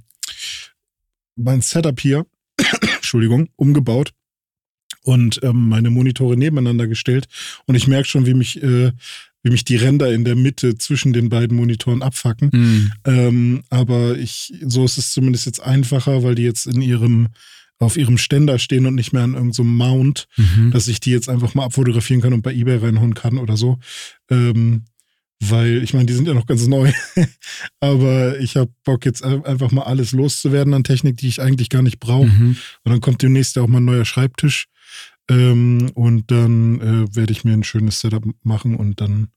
mein Setup hier, Entschuldigung, umgebaut und ähm, meine Monitore nebeneinander gestellt. Und ich merke schon, wie mich äh, wie mich die Ränder in der Mitte zwischen den beiden Monitoren abfacken. Mhm. Ähm, aber ich, so ist es zumindest jetzt einfacher, weil die jetzt in ihrem, auf ihrem Ständer stehen und nicht mehr an irgendeinem so Mount, mhm. dass ich die jetzt einfach mal abfotografieren kann und bei eBay reinhauen kann oder so. Ähm, weil ich meine, die sind ja noch ganz neu, aber ich habe Bock jetzt einfach mal alles loszuwerden an Technik, die ich eigentlich gar nicht brauche. Mhm. Und dann kommt demnächst ja auch mal ein neuer Schreibtisch. Ähm, und dann äh, werde ich mir ein schönes Setup machen und dann.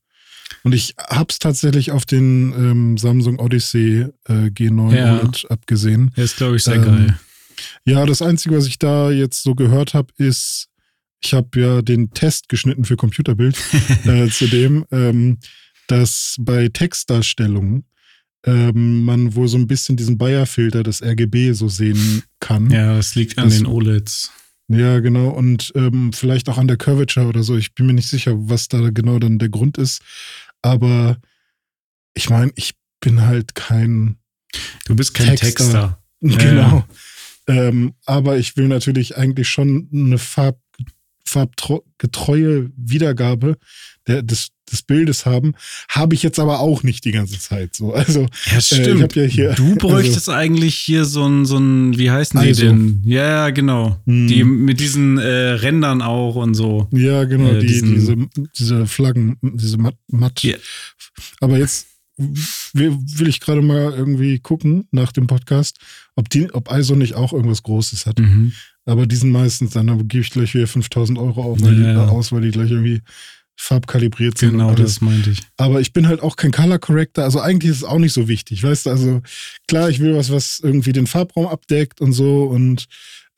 Und ich habe es tatsächlich auf den ähm, Samsung Odyssey äh, G9 ja. OLED abgesehen. Der ist, glaube ich, sehr ähm, geil. Ja, das Einzige, was ich da jetzt so gehört habe, ist, ich habe ja den Test geschnitten für Computerbild äh, zu dem, ähm, dass bei Textdarstellungen ähm, man wohl so ein bisschen diesen Bayer-Filter, das RGB, so sehen kann. Ja, das liegt an das, den OLEDs. Ja, genau. Und ähm, vielleicht auch an der Curvature oder so. Ich bin mir nicht sicher, was da genau dann der Grund ist. Aber ich meine, ich bin halt kein. Du bist kein Texter. Texter. Genau. Ja. Ähm, aber ich will natürlich eigentlich schon eine Farb, farbgetreue Wiedergabe der, des, des Bildes haben, habe ich jetzt aber auch nicht die ganze Zeit so. Also ja, stimmt. Äh, ja hier, du bräuchtest also, eigentlich hier so ein, so ein, wie heißen die also. denn? Ja, genau. Hm. Die mit diesen äh, Rändern auch und so. Ja, genau, äh, die, diese, diese Flaggen, diese matt. matt. Yeah. Aber jetzt will ich gerade mal irgendwie gucken nach dem Podcast, ob, die, ob ISO nicht auch irgendwas Großes hat. Mhm. Aber die sind meistens, dann gebe ich gleich wieder 5000 Euro auf, weil ja. die, aus, weil die gleich irgendwie farbkalibriert sind. Genau, das meinte ich. Aber ich bin halt auch kein Color Corrector, also eigentlich ist es auch nicht so wichtig, weißt du, also klar, ich will was, was irgendwie den Farbraum abdeckt und so und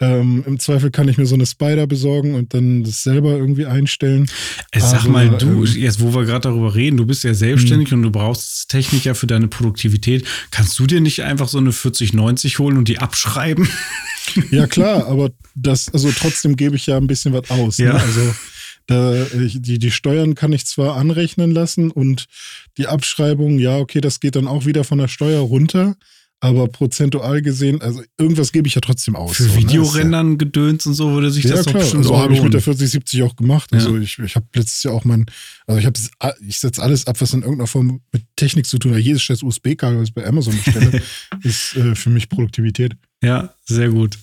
ähm, Im Zweifel kann ich mir so eine Spider besorgen und dann das selber irgendwie einstellen. Äh, sag Aber, mal, du, ähm, jetzt wo wir gerade darüber reden, du bist ja selbstständig mh. und du brauchst Technik ja für deine Produktivität. Kannst du dir nicht einfach so eine 4090 holen und die abschreiben? Ja, klar, aber das, also trotzdem gebe ich ja ein bisschen was aus. Ne? Ja. Ne? Also da, die, die Steuern kann ich zwar anrechnen lassen und die Abschreibung, ja, okay, das geht dann auch wieder von der Steuer runter. Aber prozentual gesehen, also irgendwas gebe ich ja trotzdem aus. Für so? Videorendern ne? gedöns und so würde sich ja, das klar. bestimmt also habe ich mit der 4070 auch gemacht. Also ja. ich, ich habe letztes Jahr auch mein, also ich habe ich setze alles ab, was in irgendeiner Form mit Technik zu tun hat. Jedes scheiß USB-Kabel, was ich bei Amazon bestelle, ist äh, für mich Produktivität. Ja, sehr gut.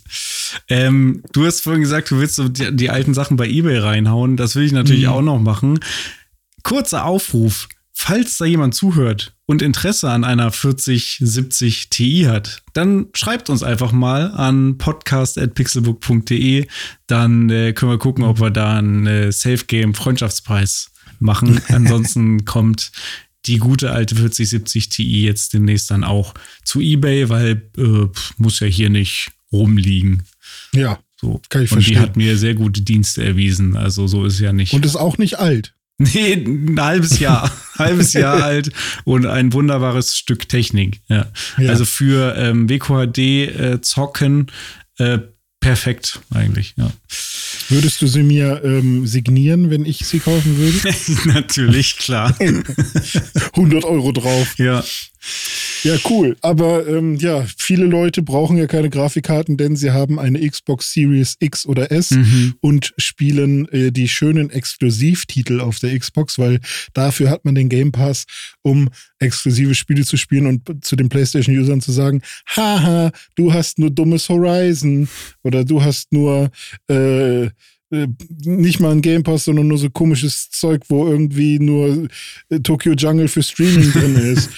Ähm, du hast vorhin gesagt, du willst so die, die, alten Sachen bei eBay reinhauen. Das will ich natürlich mhm. auch noch machen. Kurzer Aufruf. Falls da jemand zuhört und Interesse an einer 4070 Ti hat, dann schreibt uns einfach mal an podcast.pixelbook.de. Dann äh, können wir gucken, ob wir da einen äh, Safe Game Freundschaftspreis machen. Ansonsten kommt die gute alte 4070 Ti jetzt demnächst dann auch zu eBay, weil äh, muss ja hier nicht rumliegen. Ja, so. kann ich Und verstehen. Und die hat mir sehr gute Dienste erwiesen. Also so ist ja nicht. Und ist auch nicht alt. Nee, ein halbes Jahr. halbes Jahr alt und ein wunderbares Stück Technik. Ja. ja. Also für ähm, WQHD äh, zocken äh, perfekt eigentlich, ja. Würdest du sie mir ähm, signieren, wenn ich sie kaufen würde? Natürlich, klar. 100 Euro drauf. Ja. Ja, cool. Aber ähm, ja, viele Leute brauchen ja keine Grafikkarten, denn sie haben eine Xbox Series X oder S mhm. und spielen äh, die schönen Exklusivtitel auf der Xbox, weil dafür hat man den Game Pass, um exklusive Spiele zu spielen und zu den PlayStation-Usern zu sagen, haha, du hast nur dummes Horizon oder du hast nur äh, äh nicht mal ein Game Pass, sondern nur so komisches Zeug, wo irgendwie nur äh, Tokyo Jungle für Streaming drin ist.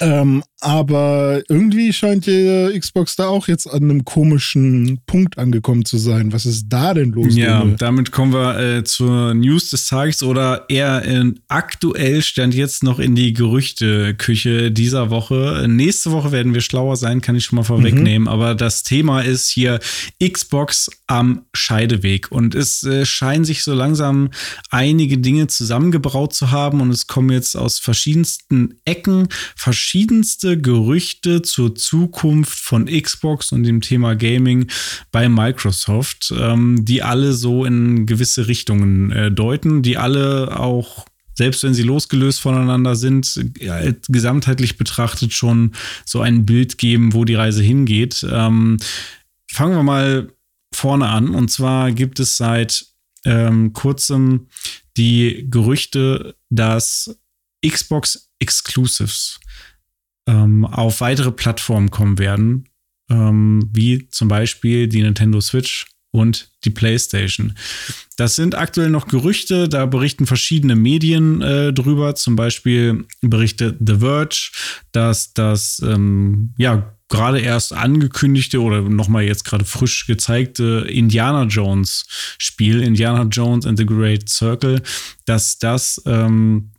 Ähm, aber irgendwie scheint die Xbox da auch jetzt an einem komischen Punkt angekommen zu sein. Was ist da denn los? Ja, Junge? damit kommen wir äh, zur News des Tages oder eher in, aktuell stand jetzt noch in die Gerüchteküche dieser Woche. Nächste Woche werden wir schlauer sein, kann ich schon mal vorwegnehmen. Mhm. Aber das Thema ist hier Xbox am Scheideweg und es äh, scheinen sich so langsam einige Dinge zusammengebraut zu haben und es kommen jetzt aus verschiedensten Ecken verschiedenste Gerüchte zur Zukunft von Xbox und dem Thema Gaming bei Microsoft, ähm, die alle so in gewisse Richtungen äh, deuten, die alle auch selbst wenn sie losgelöst voneinander sind, ja, gesamtheitlich betrachtet schon so ein Bild geben, wo die Reise hingeht. Ähm, fangen wir mal vorne an. Und zwar gibt es seit ähm, kurzem die Gerüchte, dass Xbox Exclusives ähm, auf weitere Plattformen kommen werden, ähm, wie zum Beispiel die Nintendo Switch und die PlayStation. Das sind aktuell noch Gerüchte, da berichten verschiedene Medien äh, drüber. Zum Beispiel berichtet The Verge, dass das ähm, ja gerade erst angekündigte oder nochmal jetzt gerade frisch gezeigte Indiana Jones Spiel, Indiana Jones and the Great Circle, dass das ähm,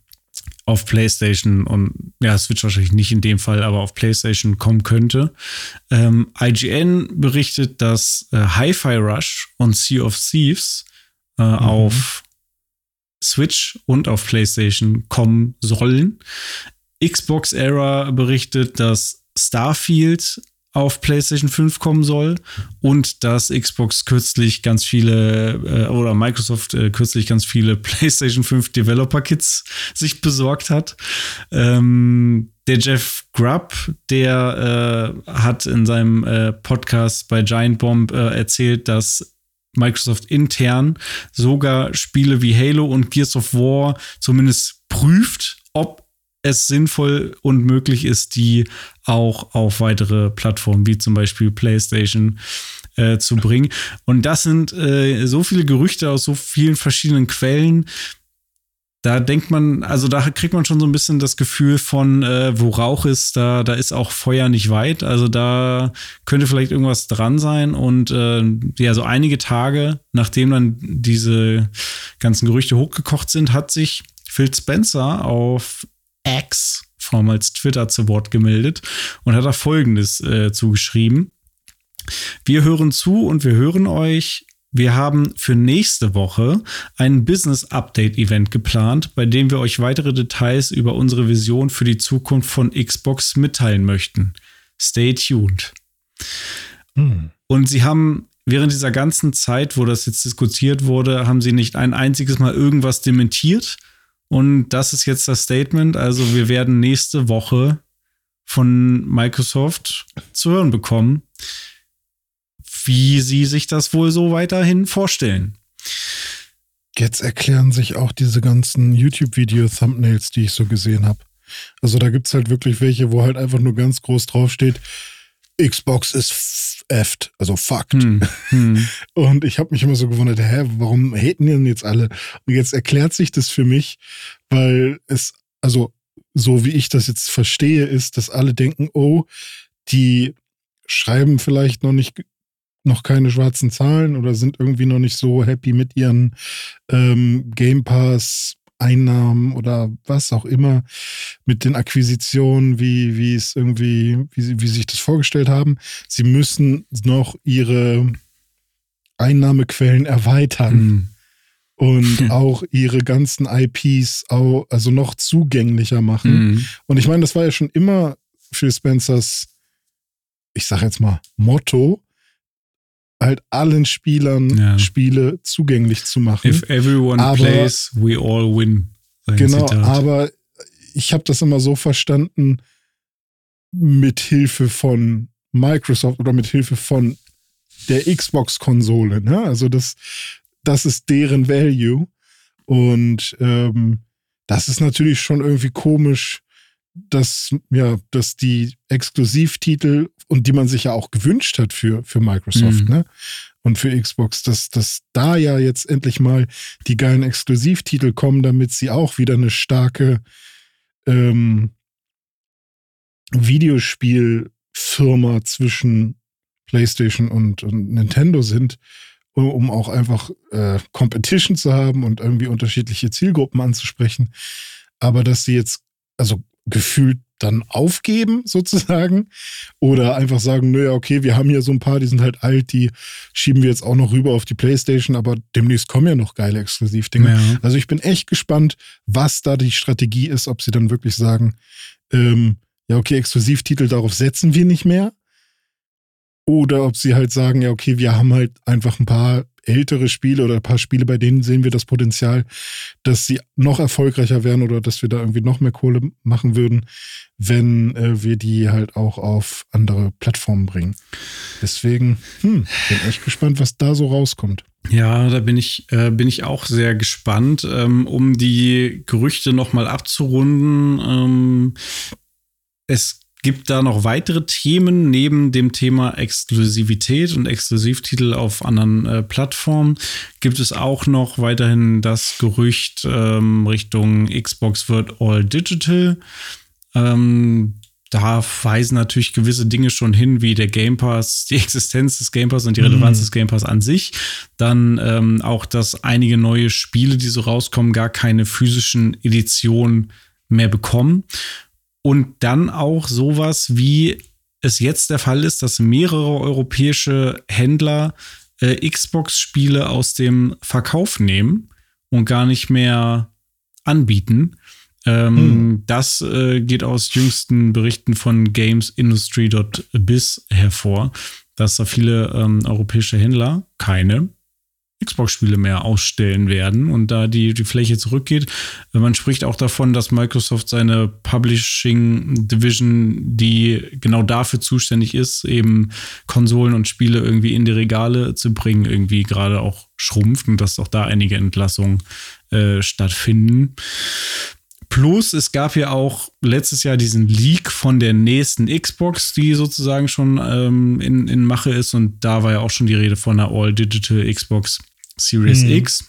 auf PlayStation und ja, Switch wahrscheinlich nicht in dem Fall, aber auf PlayStation kommen könnte. Ähm, IGN berichtet, dass äh, Hi-Fi Rush und Sea of Thieves äh, mhm. auf Switch und auf PlayStation kommen sollen. Xbox Era berichtet, dass Starfield auf PlayStation 5 kommen soll und dass Xbox kürzlich ganz viele äh, oder Microsoft äh, kürzlich ganz viele PlayStation 5 Developer Kits sich besorgt hat. Ähm, der Jeff Grubb, der äh, hat in seinem äh, Podcast bei Giant Bomb äh, erzählt, dass Microsoft intern sogar Spiele wie Halo und Gears of War zumindest prüft, ob es sinnvoll und möglich ist, die auch auf weitere Plattformen wie zum Beispiel PlayStation äh, zu bringen. Und das sind äh, so viele Gerüchte aus so vielen verschiedenen Quellen. Da denkt man, also da kriegt man schon so ein bisschen das Gefühl von, äh, wo Rauch ist, da, da ist auch Feuer nicht weit. Also da könnte vielleicht irgendwas dran sein. Und äh, ja, so einige Tage, nachdem dann diese ganzen Gerüchte hochgekocht sind, hat sich Phil Spencer auf X, vormals Twitter, zu Wort gemeldet und hat da Folgendes äh, zugeschrieben. Wir hören zu und wir hören euch. Wir haben für nächste Woche ein Business Update Event geplant, bei dem wir euch weitere Details über unsere Vision für die Zukunft von Xbox mitteilen möchten. Stay tuned. Hm. Und sie haben während dieser ganzen Zeit, wo das jetzt diskutiert wurde, haben sie nicht ein einziges Mal irgendwas dementiert, und das ist jetzt das Statement. Also wir werden nächste Woche von Microsoft zu hören bekommen, wie sie sich das wohl so weiterhin vorstellen. Jetzt erklären sich auch diese ganzen YouTube-Video-Thumbnails, die ich so gesehen habe. Also da gibt es halt wirklich welche, wo halt einfach nur ganz groß draufsteht, Xbox ist effed, also fucked. Hm, hm. Und ich habe mich immer so gewundert, hä, warum haten denn jetzt alle? Und jetzt erklärt sich das für mich, weil es, also so wie ich das jetzt verstehe, ist, dass alle denken, oh, die schreiben vielleicht noch nicht noch keine schwarzen Zahlen oder sind irgendwie noch nicht so happy mit ihren ähm, Game Pass Einnahmen oder was auch immer mit den Akquisitionen, wie, wie es irgendwie, wie sie, wie sie sich das vorgestellt haben. Sie müssen noch ihre Einnahmequellen erweitern. Mhm. Und auch ihre ganzen IPs auch, also noch zugänglicher machen. Mhm. Und ich meine, das war ja schon immer Phil Spencers, ich sag jetzt mal, Motto, halt allen Spielern ja. Spiele zugänglich zu machen. If everyone aber, plays, we all win. Genau, Zitat. aber ich habe das immer so verstanden, mit Hilfe von Microsoft oder mit Hilfe von der Xbox-Konsole. Ne? Also das, das ist deren Value. Und ähm, das ist natürlich schon irgendwie komisch, dass, ja, dass die Exklusivtitel und die man sich ja auch gewünscht hat für, für Microsoft, mhm. ne? Und für Xbox, dass, dass da ja jetzt endlich mal die geilen Exklusivtitel kommen, damit sie auch wieder eine starke ähm, Videospielfirma zwischen PlayStation und, und Nintendo sind, um, auch einfach äh, Competition zu haben und irgendwie unterschiedliche Zielgruppen anzusprechen. Aber dass sie jetzt, also gefühlt dann aufgeben sozusagen oder einfach sagen, naja, okay, wir haben hier so ein paar, die sind halt alt, die schieben wir jetzt auch noch rüber auf die Playstation, aber demnächst kommen ja noch geile Exklusivdinge. Ja. Also ich bin echt gespannt, was da die Strategie ist, ob sie dann wirklich sagen, ähm, ja, okay, Exklusivtitel, darauf setzen wir nicht mehr. Oder ob sie halt sagen, ja, okay, wir haben halt einfach ein paar ältere Spiele oder ein paar Spiele, bei denen sehen wir das Potenzial, dass sie noch erfolgreicher wären oder dass wir da irgendwie noch mehr Kohle machen würden, wenn äh, wir die halt auch auf andere Plattformen bringen. Deswegen, hm, bin echt gespannt, was da so rauskommt. Ja, da bin ich, äh, bin ich auch sehr gespannt. Ähm, um die Gerüchte nochmal abzurunden. Ähm, es gibt da noch weitere Themen neben dem Thema Exklusivität und Exklusivtitel auf anderen äh, Plattformen. Gibt es auch noch weiterhin das Gerücht ähm, Richtung Xbox wird all digital. Ähm, da weisen natürlich gewisse Dinge schon hin, wie der Game Pass, die Existenz des Game Pass und die Relevanz mhm. des Game Pass an sich. Dann ähm, auch, dass einige neue Spiele, die so rauskommen, gar keine physischen Editionen mehr bekommen. Und dann auch sowas, wie es jetzt der Fall ist, dass mehrere europäische Händler äh, Xbox-Spiele aus dem Verkauf nehmen und gar nicht mehr anbieten. Ähm, hm. Das äh, geht aus jüngsten Berichten von GamesIndustry.biz hervor, dass da viele ähm, europäische Händler keine Xbox-Spiele mehr ausstellen werden und da die, die Fläche zurückgeht. Man spricht auch davon, dass Microsoft seine Publishing Division, die genau dafür zuständig ist, eben Konsolen und Spiele irgendwie in die Regale zu bringen, irgendwie gerade auch schrumpft und dass auch da einige Entlassungen äh, stattfinden. Plus, es gab ja auch letztes Jahr diesen Leak von der nächsten Xbox, die sozusagen schon ähm, in, in Mache ist. Und da war ja auch schon die Rede von einer All-Digital Xbox Series mhm. X.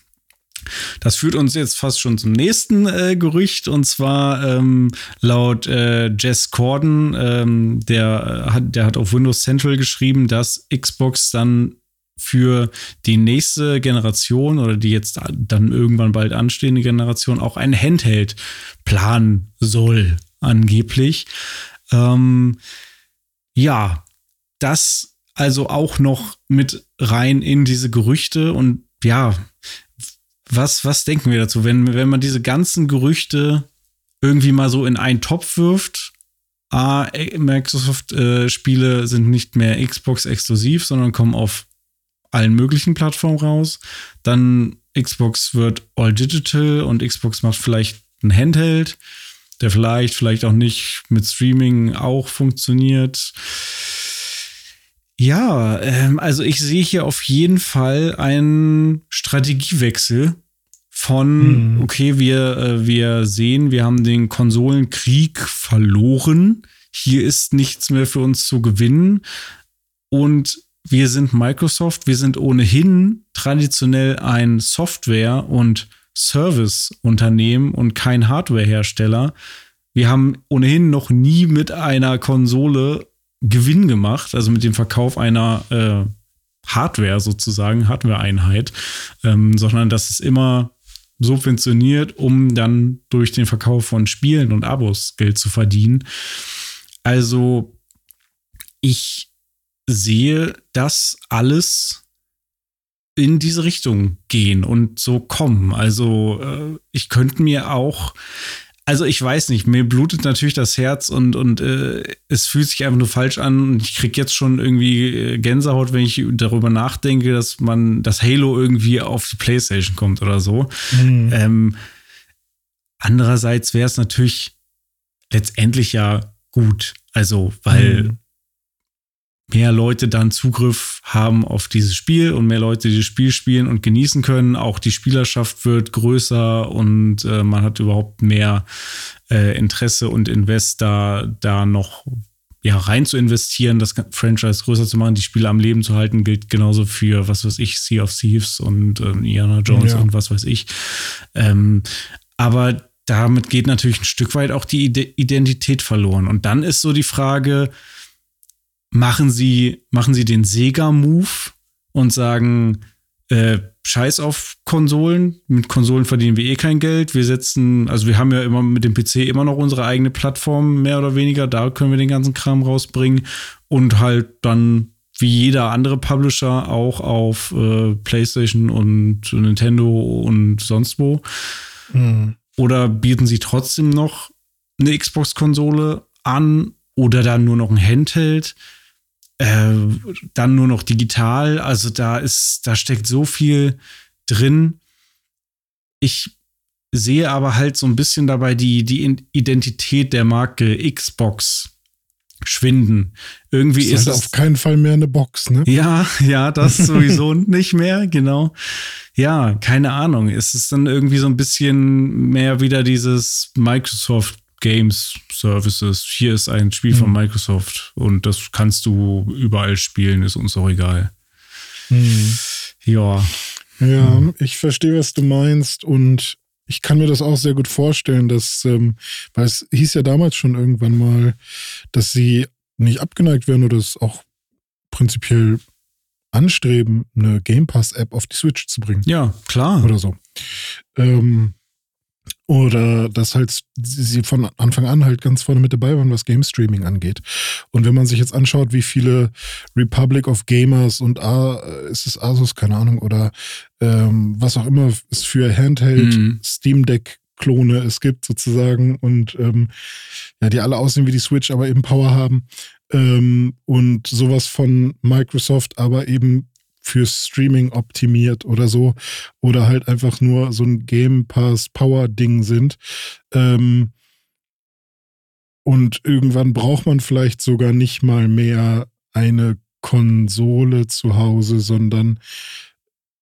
Das führt uns jetzt fast schon zum nächsten äh, Gerücht und zwar ähm, laut äh, Jess Corden, ähm, der, äh, hat, der hat auf Windows Central geschrieben, dass Xbox dann für die nächste Generation oder die jetzt dann irgendwann bald anstehende Generation auch ein Handheld planen soll, angeblich. Ähm, ja, das also auch noch mit rein in diese Gerüchte und ja, was, was denken wir dazu, wenn, wenn man diese ganzen Gerüchte irgendwie mal so in einen Topf wirft? A, Microsoft-Spiele äh, sind nicht mehr Xbox exklusiv, sondern kommen auf allen möglichen Plattformen raus. Dann Xbox wird all digital und Xbox macht vielleicht ein Handheld, der vielleicht, vielleicht auch nicht mit Streaming auch funktioniert. Ja, ähm, also ich sehe hier auf jeden Fall einen Strategiewechsel von, mhm. okay, wir, äh, wir sehen, wir haben den Konsolenkrieg verloren. Hier ist nichts mehr für uns zu gewinnen. Und wir sind Microsoft, wir sind ohnehin traditionell ein Software- und Service-Unternehmen und kein Hardware-Hersteller. Wir haben ohnehin noch nie mit einer Konsole Gewinn gemacht, also mit dem Verkauf einer äh, Hardware sozusagen, Hardware-Einheit, ähm, sondern das ist immer subventioniert, um dann durch den Verkauf von Spielen und Abos Geld zu verdienen. Also ich sehe das alles in diese Richtung gehen und so kommen. Also äh, ich könnte mir auch, also ich weiß nicht, mir blutet natürlich das Herz und, und äh, es fühlt sich einfach nur falsch an und ich kriege jetzt schon irgendwie äh, Gänsehaut, wenn ich darüber nachdenke, dass man, dass Halo irgendwie auf die Playstation kommt oder so. Mhm. Ähm, andererseits wäre es natürlich letztendlich ja gut. Also, weil mhm mehr Leute dann Zugriff haben auf dieses Spiel und mehr Leute dieses Spiel spielen und genießen können. Auch die Spielerschaft wird größer und äh, man hat überhaupt mehr äh, Interesse und Invest da, da noch ja, rein zu investieren, das Franchise größer zu machen, die Spiele am Leben zu halten, gilt genauso für, was weiß ich, Sea of Thieves und äh, Indiana Jones ja. und was weiß ich. Ähm, aber damit geht natürlich ein Stück weit auch die Identität verloren. Und dann ist so die Frage, machen sie, machen sie den Sega-Move und sagen, äh, Scheiß auf Konsolen. Mit Konsolen verdienen wir eh kein Geld. Wir setzen, also wir haben ja immer mit dem PC immer noch unsere eigene Plattform, mehr oder weniger. Da können wir den ganzen Kram rausbringen und halt dann wie jeder andere Publisher auch auf äh, PlayStation und Nintendo und sonst wo. Mhm. Oder bieten sie trotzdem noch eine Xbox-Konsole an oder dann nur noch ein Handheld, äh, dann nur noch digital. Also da ist, da steckt so viel drin. Ich sehe aber halt so ein bisschen dabei die, die Identität der Marke Xbox schwinden. Irgendwie ist, ist halt es auf keinen Fall mehr eine Box, ne? Ja, ja, das sowieso nicht mehr, genau. Ja, keine Ahnung. Ist es dann irgendwie so ein bisschen mehr wieder dieses Microsoft Games Services. Hier ist ein Spiel mhm. von Microsoft und das kannst du überall spielen, ist uns auch egal. Mhm. Ja. Ja, ich verstehe, was du meinst und ich kann mir das auch sehr gut vorstellen, dass, ähm, weil es hieß ja damals schon irgendwann mal, dass sie nicht abgeneigt werden oder es auch prinzipiell anstreben, eine Game Pass-App auf die Switch zu bringen. Ja, klar. Oder so. Ähm, oder dass halt sie von Anfang an halt ganz vorne mit dabei waren, was Game Streaming angeht. Und wenn man sich jetzt anschaut, wie viele Republic of Gamers und A, ist es Asus, keine Ahnung, oder ähm, was auch immer es für Handheld mhm. Steam Deck Klone es gibt sozusagen und ähm, ja, die alle aussehen wie die Switch, aber eben Power haben. Ähm, und sowas von Microsoft, aber eben fürs Streaming optimiert oder so oder halt einfach nur so ein Game Pass Power Ding sind. Ähm, und irgendwann braucht man vielleicht sogar nicht mal mehr eine Konsole zu Hause, sondern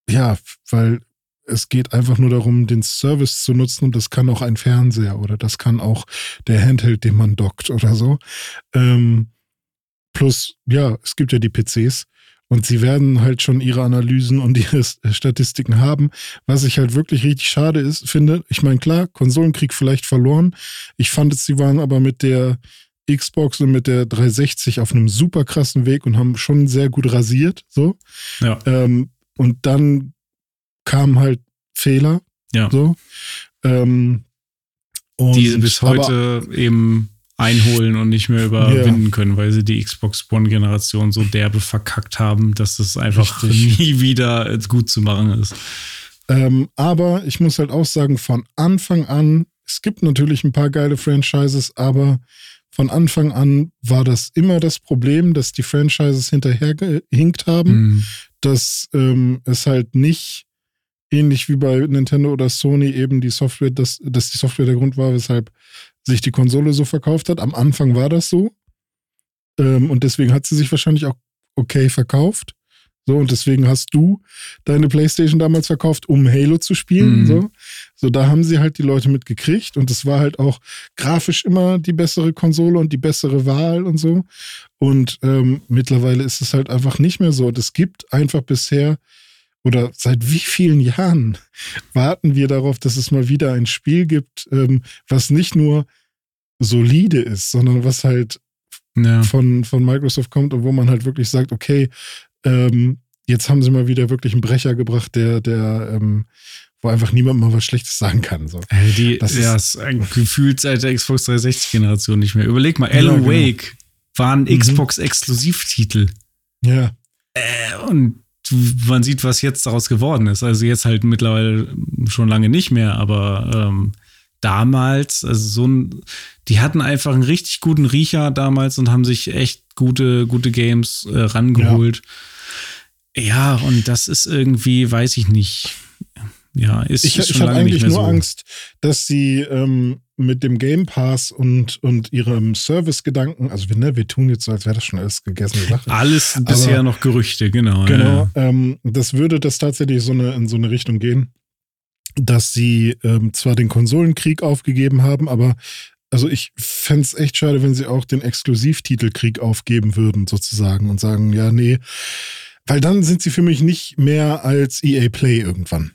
ja, weil es geht einfach nur darum, den Service zu nutzen und das kann auch ein Fernseher oder das kann auch der Handheld, den man dockt oder so. Ähm, plus, ja, es gibt ja die PCs und sie werden halt schon ihre Analysen und ihre Statistiken haben. Was ich halt wirklich richtig schade ist, finde, ich meine, klar, Konsolenkrieg vielleicht verloren. Ich fand es, sie waren aber mit der Xbox und mit der 360 auf einem super krassen Weg und haben schon sehr gut rasiert. So. Ja. Ähm, und dann kamen halt Fehler. Ja. So. Ähm, die bis heute eben einholen und nicht mehr überwinden yeah. können, weil sie die Xbox One-Generation so derbe verkackt haben, dass es einfach Richtig. nie wieder gut zu machen ist. Ähm, aber ich muss halt auch sagen, von Anfang an, es gibt natürlich ein paar geile Franchises, aber von Anfang an war das immer das Problem, dass die Franchises hinterhergehinkt haben, mm. dass ähm, es halt nicht ähnlich wie bei Nintendo oder Sony eben die Software, dass, dass die Software der Grund war, weshalb sich die Konsole so verkauft hat. Am Anfang war das so. Ähm, und deswegen hat sie sich wahrscheinlich auch okay verkauft. So, und deswegen hast du deine Playstation damals verkauft, um Halo zu spielen. Mhm. So. so, da haben sie halt die Leute mitgekriegt. Und das war halt auch grafisch immer die bessere Konsole und die bessere Wahl und so. Und ähm, mittlerweile ist es halt einfach nicht mehr so. Und es gibt einfach bisher oder seit wie vielen Jahren warten wir darauf, dass es mal wieder ein Spiel gibt, ähm, was nicht nur solide ist, sondern was halt ja. von, von Microsoft kommt und wo man halt wirklich sagt, okay, ähm, jetzt haben sie mal wieder wirklich einen Brecher gebracht, der, der, ähm, wo einfach niemand mal was Schlechtes sagen kann. So. Die, das ja, ist, ist gefühlt seit der Xbox 360-Generation nicht mehr. Überleg mal, Alan ja, genau. Wake war ein mhm. Xbox-Exklusivtitel. Ja. Äh, und man sieht, was jetzt daraus geworden ist. Also jetzt halt mittlerweile schon lange nicht mehr, aber ähm, damals, also so ein, die hatten einfach einen richtig guten Riecher damals und haben sich echt gute, gute Games äh, rangeholt. Ja. ja. und das ist irgendwie, weiß ich nicht. Ja, ist, ich, ist schon ich lange eigentlich nicht mehr nur so. Angst, dass sie ähm, mit dem Game Pass und, und ihrem Service-Gedanken, also wir, ne, wir tun jetzt so, als wäre das schon alles gegessene Sache. Alles bisher Aber, noch Gerüchte, genau. Genau, ja. ähm, das würde das tatsächlich so eine, in so eine Richtung gehen, dass sie ähm, zwar den Konsolenkrieg aufgegeben haben, aber also ich fände es echt schade, wenn sie auch den Exklusivtitelkrieg aufgeben würden, sozusagen, und sagen, ja, nee, weil dann sind sie für mich nicht mehr als EA Play irgendwann.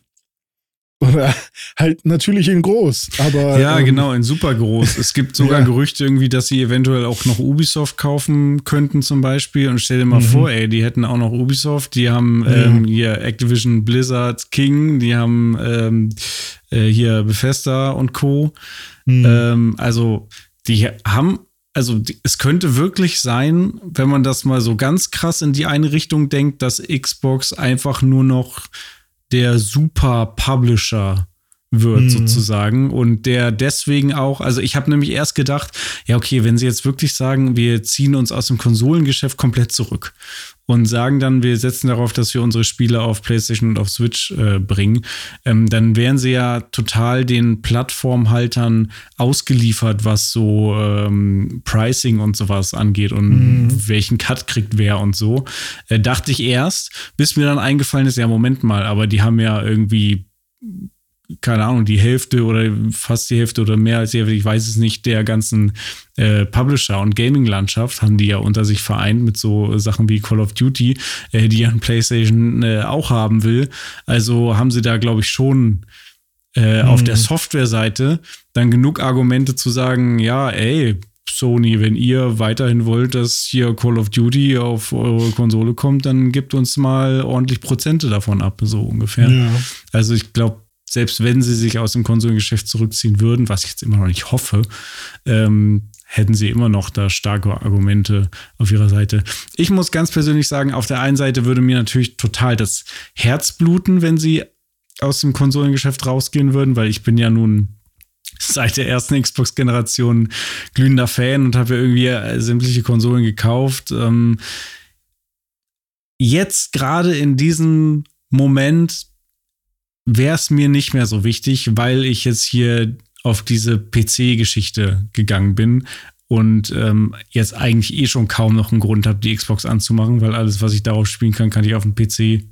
Oder halt natürlich in groß, aber. Ja, ähm, genau, in super groß. Es gibt sogar ja. Gerüchte irgendwie, dass sie eventuell auch noch Ubisoft kaufen könnten, zum Beispiel. Und stell dir mal mhm. vor, ey, die hätten auch noch Ubisoft, die haben ja. ähm, hier Activision Blizzard King, die haben ähm, äh, hier Bethesda und Co. Mhm. Ähm, also, die haben also es könnte wirklich sein, wenn man das mal so ganz krass in die eine Richtung denkt, dass Xbox einfach nur noch der Super Publisher wird, mhm. sozusagen. Und der deswegen auch, also ich habe nämlich erst gedacht, ja, okay, wenn sie jetzt wirklich sagen, wir ziehen uns aus dem Konsolengeschäft komplett zurück und sagen dann, wir setzen darauf, dass wir unsere Spiele auf PlayStation und auf Switch äh, bringen, ähm, dann wären sie ja total den Plattformhaltern ausgeliefert, was so ähm, Pricing und sowas angeht und mhm. welchen Cut kriegt wer und so. Äh, dachte ich erst, bis mir dann eingefallen ist, ja, Moment mal, aber die haben ja irgendwie keine Ahnung, die Hälfte oder fast die Hälfte oder mehr als die Hälfte, ich weiß es nicht, der ganzen äh, Publisher- und Gaming-Landschaft haben die ja unter sich vereint mit so Sachen wie Call of Duty, äh, die ja ein PlayStation äh, auch haben will. Also haben sie da, glaube ich, schon äh, mhm. auf der Software-Seite dann genug Argumente zu sagen, ja, ey, Sony, wenn ihr weiterhin wollt, dass hier Call of Duty auf eure Konsole kommt, dann gebt uns mal ordentlich Prozente davon ab, so ungefähr. Ja. Also ich glaube, selbst wenn sie sich aus dem Konsolengeschäft zurückziehen würden, was ich jetzt immer noch nicht hoffe, ähm, hätten sie immer noch da starke Argumente auf ihrer Seite. Ich muss ganz persönlich sagen, auf der einen Seite würde mir natürlich total das Herz bluten, wenn sie aus dem Konsolengeschäft rausgehen würden, weil ich bin ja nun seit der ersten Xbox-Generation glühender Fan und habe ja irgendwie äh, sämtliche Konsolen gekauft. Ähm, jetzt gerade in diesem Moment wäre es mir nicht mehr so wichtig, weil ich jetzt hier auf diese PC-Geschichte gegangen bin und ähm, jetzt eigentlich eh schon kaum noch einen Grund habe, die Xbox anzumachen, weil alles, was ich darauf spielen kann, kann ich auf dem PC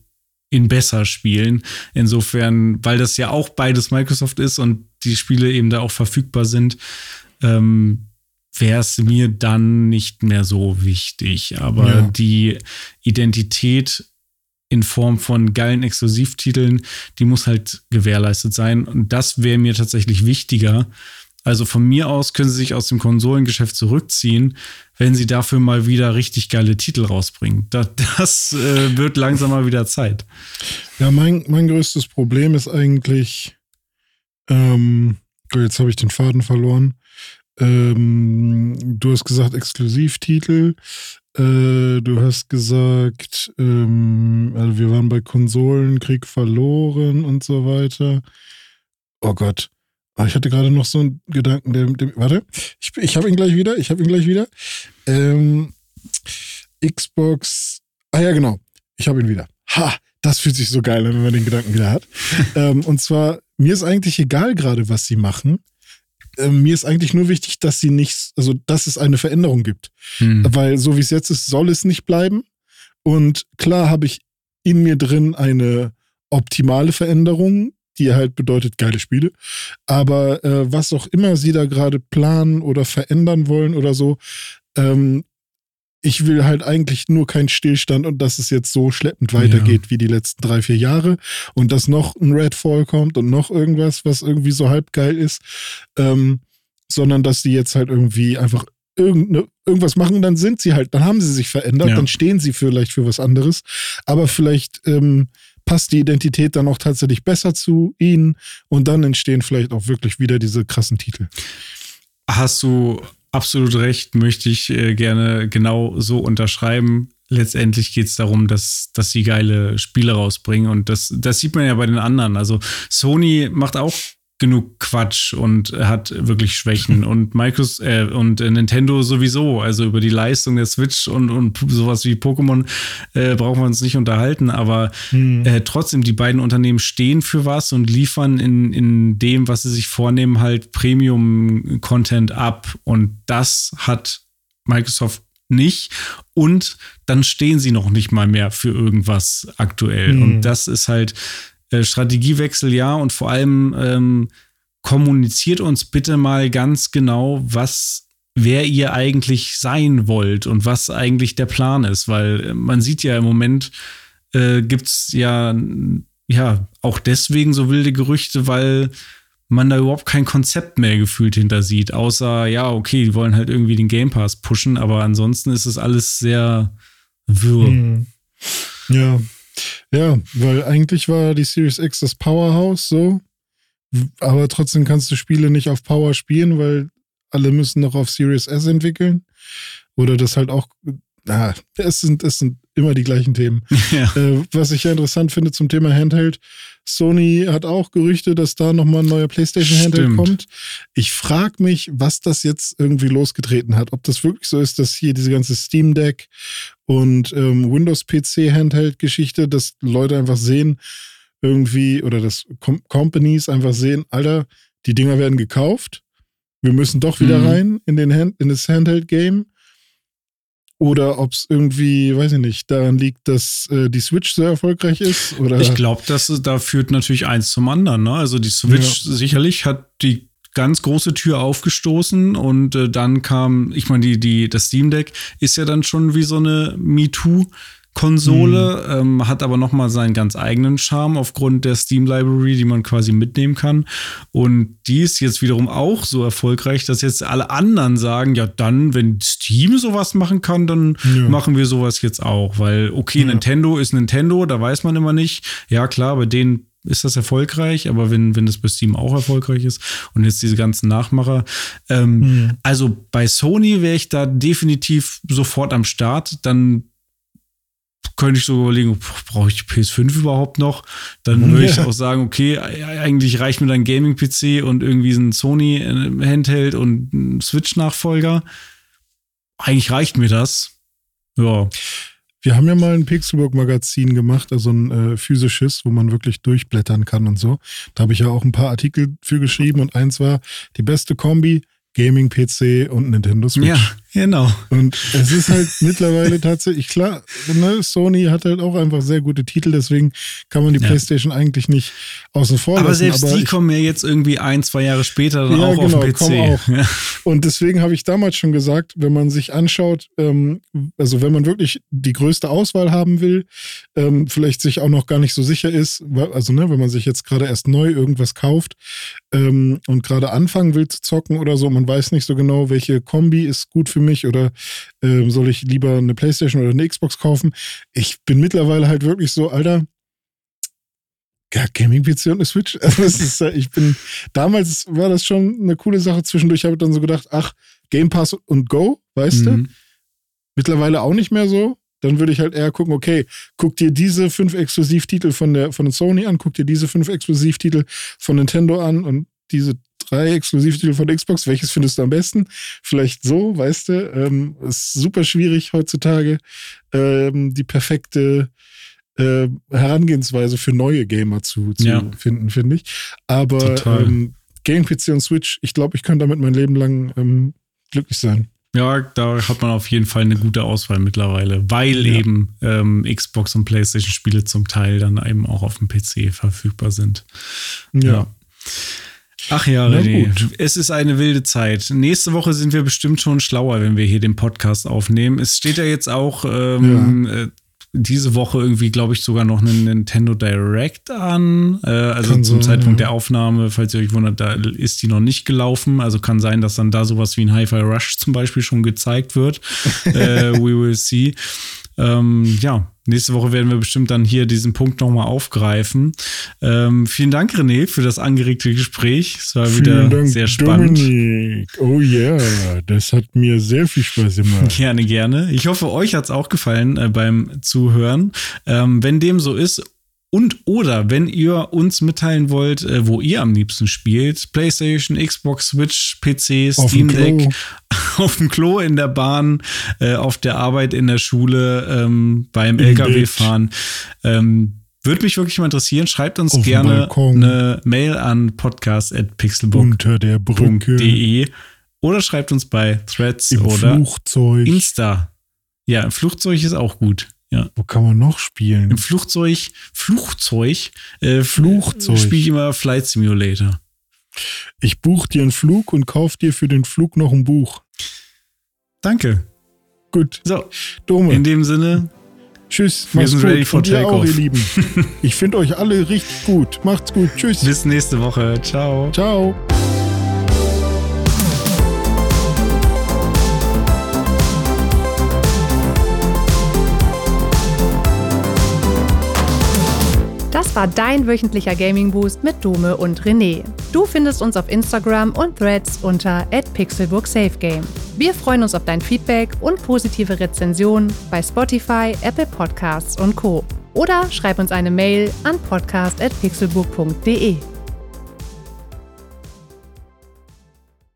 in besser spielen. Insofern, weil das ja auch beides Microsoft ist und die Spiele eben da auch verfügbar sind, ähm, wäre es mir dann nicht mehr so wichtig. Aber ja. die Identität in Form von geilen Exklusivtiteln, die muss halt gewährleistet sein. Und das wäre mir tatsächlich wichtiger. Also von mir aus können sie sich aus dem Konsolengeschäft zurückziehen, wenn sie dafür mal wieder richtig geile Titel rausbringen. Das, das äh, wird langsam mal wieder Zeit. Ja, mein, mein größtes Problem ist eigentlich, ähm, oh, jetzt habe ich den Faden verloren. Ähm, du hast gesagt Exklusivtitel. Äh, du hast gesagt, ähm, also wir waren bei Konsolenkrieg verloren und so weiter. Oh Gott. Oh, ich hatte gerade noch so einen Gedanken, der, der warte, ich, ich habe ihn gleich wieder, ich habe ihn gleich wieder. Ähm, Xbox, ah ja, genau, ich habe ihn wieder. Ha, das fühlt sich so geil an, wenn man den Gedanken wieder hat. ähm, und zwar, mir ist eigentlich egal gerade, was sie machen äh, mir ist eigentlich nur wichtig, dass sie nicht, also dass es eine Veränderung gibt. Hm. Weil so wie es jetzt ist, soll es nicht bleiben. Und klar habe ich in mir drin eine optimale Veränderung, die halt bedeutet geile Spiele. Aber äh, was auch immer sie da gerade planen oder verändern wollen oder so, ähm, ich will halt eigentlich nur keinen Stillstand und dass es jetzt so schleppend weitergeht ja. wie die letzten drei, vier Jahre und dass noch ein Redfall kommt und noch irgendwas, was irgendwie so halb geil ist, ähm, sondern dass die jetzt halt irgendwie einfach irgende, irgendwas machen, dann sind sie halt, dann haben sie sich verändert, ja. dann stehen sie vielleicht für was anderes, aber vielleicht ähm, passt die Identität dann auch tatsächlich besser zu ihnen und dann entstehen vielleicht auch wirklich wieder diese krassen Titel. Hast du absolut recht, möchte ich äh, gerne genau so unterschreiben. Letztendlich geht es darum, dass, dass sie geile Spiele rausbringen und das, das sieht man ja bei den anderen. Also Sony macht auch genug Quatsch und hat wirklich Schwächen und Microsoft äh, und Nintendo sowieso. Also über die Leistung der Switch und, und sowas wie Pokémon äh, brauchen wir uns nicht unterhalten, aber hm. äh, trotzdem, die beiden Unternehmen stehen für was und liefern in, in dem, was sie sich vornehmen, halt Premium-Content ab. Und das hat Microsoft nicht. Und dann stehen sie noch nicht mal mehr für irgendwas aktuell. Hm. Und das ist halt äh, Strategiewechsel ja und vor allem ähm, kommuniziert uns bitte mal ganz genau, was wer ihr eigentlich sein wollt und was eigentlich der Plan ist, weil äh, man sieht ja im Moment äh, gibt es ja ja auch deswegen so wilde Gerüchte, weil man da überhaupt kein Konzept mehr gefühlt hinter sieht, außer ja, okay, die wollen halt irgendwie den Game Pass pushen, aber ansonsten ist es alles sehr wirr. Hm. Ja, ja, weil eigentlich war die Series X das Powerhouse so. Aber trotzdem kannst du Spiele nicht auf Power spielen, weil alle müssen noch auf Series S entwickeln. Oder das halt auch, ah, es sind, es sind immer die gleichen Themen. Ja. Äh, was ich ja interessant finde zum Thema Handheld, Sony hat auch Gerüchte, dass da nochmal ein neuer PlayStation Handheld Stimmt. kommt. Ich frage mich, was das jetzt irgendwie losgetreten hat. Ob das wirklich so ist, dass hier diese ganze Steam Deck und ähm, Windows PC Handheld Geschichte, dass Leute einfach sehen, irgendwie, oder dass Com Companies einfach sehen, Alter, die Dinger werden gekauft. Wir müssen doch wieder mhm. rein in, den Hand in das Handheld-Game. Oder ob es irgendwie, weiß ich nicht, daran liegt, dass äh, die Switch sehr erfolgreich ist. Oder? Ich glaube, da führt natürlich eins zum anderen. Ne? Also die Switch ja. sicherlich hat die ganz große Tür aufgestoßen und äh, dann kam, ich meine, die, die, das Steam Deck ist ja dann schon wie so eine MeToo Konsole, mhm. ähm, hat aber noch mal seinen ganz eigenen Charme aufgrund der Steam Library, die man quasi mitnehmen kann. Und die ist jetzt wiederum auch so erfolgreich, dass jetzt alle anderen sagen, ja dann, wenn Steam sowas machen kann, dann ja. machen wir sowas jetzt auch. Weil, okay, ja. Nintendo ist Nintendo, da weiß man immer nicht. Ja klar, bei denen ist das erfolgreich, aber wenn, wenn das bei Steam auch erfolgreich ist und jetzt diese ganzen Nachmacher. Ähm, mhm. Also bei Sony wäre ich da definitiv sofort am Start. Dann könnte ich so überlegen, brauche ich die PS5 überhaupt noch? Dann würde ich auch sagen, okay, eigentlich reicht mir dann Gaming-PC und irgendwie ein Sony-Handheld und ein Switch-Nachfolger. Eigentlich reicht mir das. Ja. Wir haben ja mal ein Pixelburg-Magazin gemacht, also ein äh, physisches, wo man wirklich durchblättern kann und so. Da habe ich ja auch ein paar Artikel für geschrieben und eins war die beste Kombi, Gaming-PC und Nintendo Switch. Ja, genau. Und es ist halt mittlerweile tatsächlich, klar, ne, Sony hat halt auch einfach sehr gute Titel, deswegen kann man die ja. PlayStation eigentlich nicht außen vor lassen. Aber selbst aber die ich, kommen ja jetzt irgendwie ein, zwei Jahre später dann ja, auch genau, auf PC. Auch. Ja. Und deswegen habe ich damals schon gesagt, wenn man sich anschaut, ähm, also wenn man wirklich die größte Auswahl haben will, ähm, vielleicht sich auch noch gar nicht so sicher ist, also ne, wenn man sich jetzt gerade erst neu irgendwas kauft ähm, und gerade anfangen will zu zocken oder so, man weiß nicht so genau, welche Kombi ist gut für mich oder äh, soll ich lieber eine Playstation oder eine Xbox kaufen. Ich bin mittlerweile halt wirklich so, Alter, ja, Gaming-PC und eine Switch. Also das ist, ich bin, damals war das schon eine coole Sache. Zwischendurch habe ich dann so gedacht, ach, Game Pass und Go, weißt mhm. du? Mittlerweile auch nicht mehr so. Dann würde ich halt eher gucken, okay, guck dir diese fünf Exklusivtitel von der von Sony an, guck dir diese fünf Exklusivtitel von Nintendo an und diese drei Exklusivtitel von Xbox, welches findest du am besten? Vielleicht so, weißt du? Ähm, ist super schwierig heutzutage, ähm, die perfekte äh, Herangehensweise für neue Gamer zu, zu ja. finden, finde ich. Aber ähm, Game PC und Switch, ich glaube, ich könnte damit mein Leben lang ähm, glücklich sein. Ja, da hat man auf jeden Fall eine gute Auswahl mittlerweile, weil ja. eben ähm, Xbox und PlayStation-Spiele zum Teil dann eben auch auf dem PC verfügbar sind. ja. ja. Ach ja, René, es ist eine wilde Zeit. Nächste Woche sind wir bestimmt schon schlauer, wenn wir hier den Podcast aufnehmen. Es steht ja jetzt auch ähm, ja. Äh, diese Woche irgendwie, glaube ich, sogar noch einen Nintendo Direct an. Äh, also kann zum sein, Zeitpunkt ja. der Aufnahme, falls ihr euch wundert, da ist die noch nicht gelaufen. Also kann sein, dass dann da sowas wie ein Hi-Fi Rush zum Beispiel schon gezeigt wird. äh, we will see. Ähm, ja, nächste Woche werden wir bestimmt dann hier diesen Punkt nochmal aufgreifen. Ähm, vielen Dank, René, für das angeregte Gespräch. Es war vielen wieder Dank, sehr spannend. Dominik. Oh ja, yeah, das hat mir sehr viel Spaß gemacht. Gerne, gerne. Ich hoffe, euch hat es auch gefallen äh, beim Zuhören. Ähm, wenn dem so ist, und oder wenn ihr uns mitteilen wollt, äh, wo ihr am liebsten spielt, PlayStation, Xbox, Switch, PC, Steam Deck, auf dem Klo, in der Bahn, äh, auf der Arbeit, in der Schule, ähm, beim LKW-Fahren. Ähm, würde mich wirklich mal interessieren. Schreibt uns auf gerne eine Mail an podcast.pixelbook.de oder schreibt uns bei Threads Im oder Flugzeug. Insta. Ja, Flugzeug ist auch gut. Ja. Wo kann man noch spielen? Im Flugzeug, Flugzeug, äh, Flugzeug. spiele ich immer Flight Simulator. Ich buche dir einen Flug und kauf dir für den Flug noch ein Buch. Danke. Gut. So, Dome. In dem Sinne. Tschüss. Wir sind ready for takeoff. Auch, ihr Lieben. ich finde euch alle richtig gut. Macht's gut. Tschüss. Bis nächste Woche. Ciao. Ciao. War dein wöchentlicher Gaming Boost mit Dome und René. Du findest uns auf Instagram und Threads unter @pixelburgsafegame. Wir freuen uns auf dein Feedback und positive Rezensionen bei Spotify, Apple Podcasts und Co. Oder schreib uns eine Mail an podcast@pixelburg.de.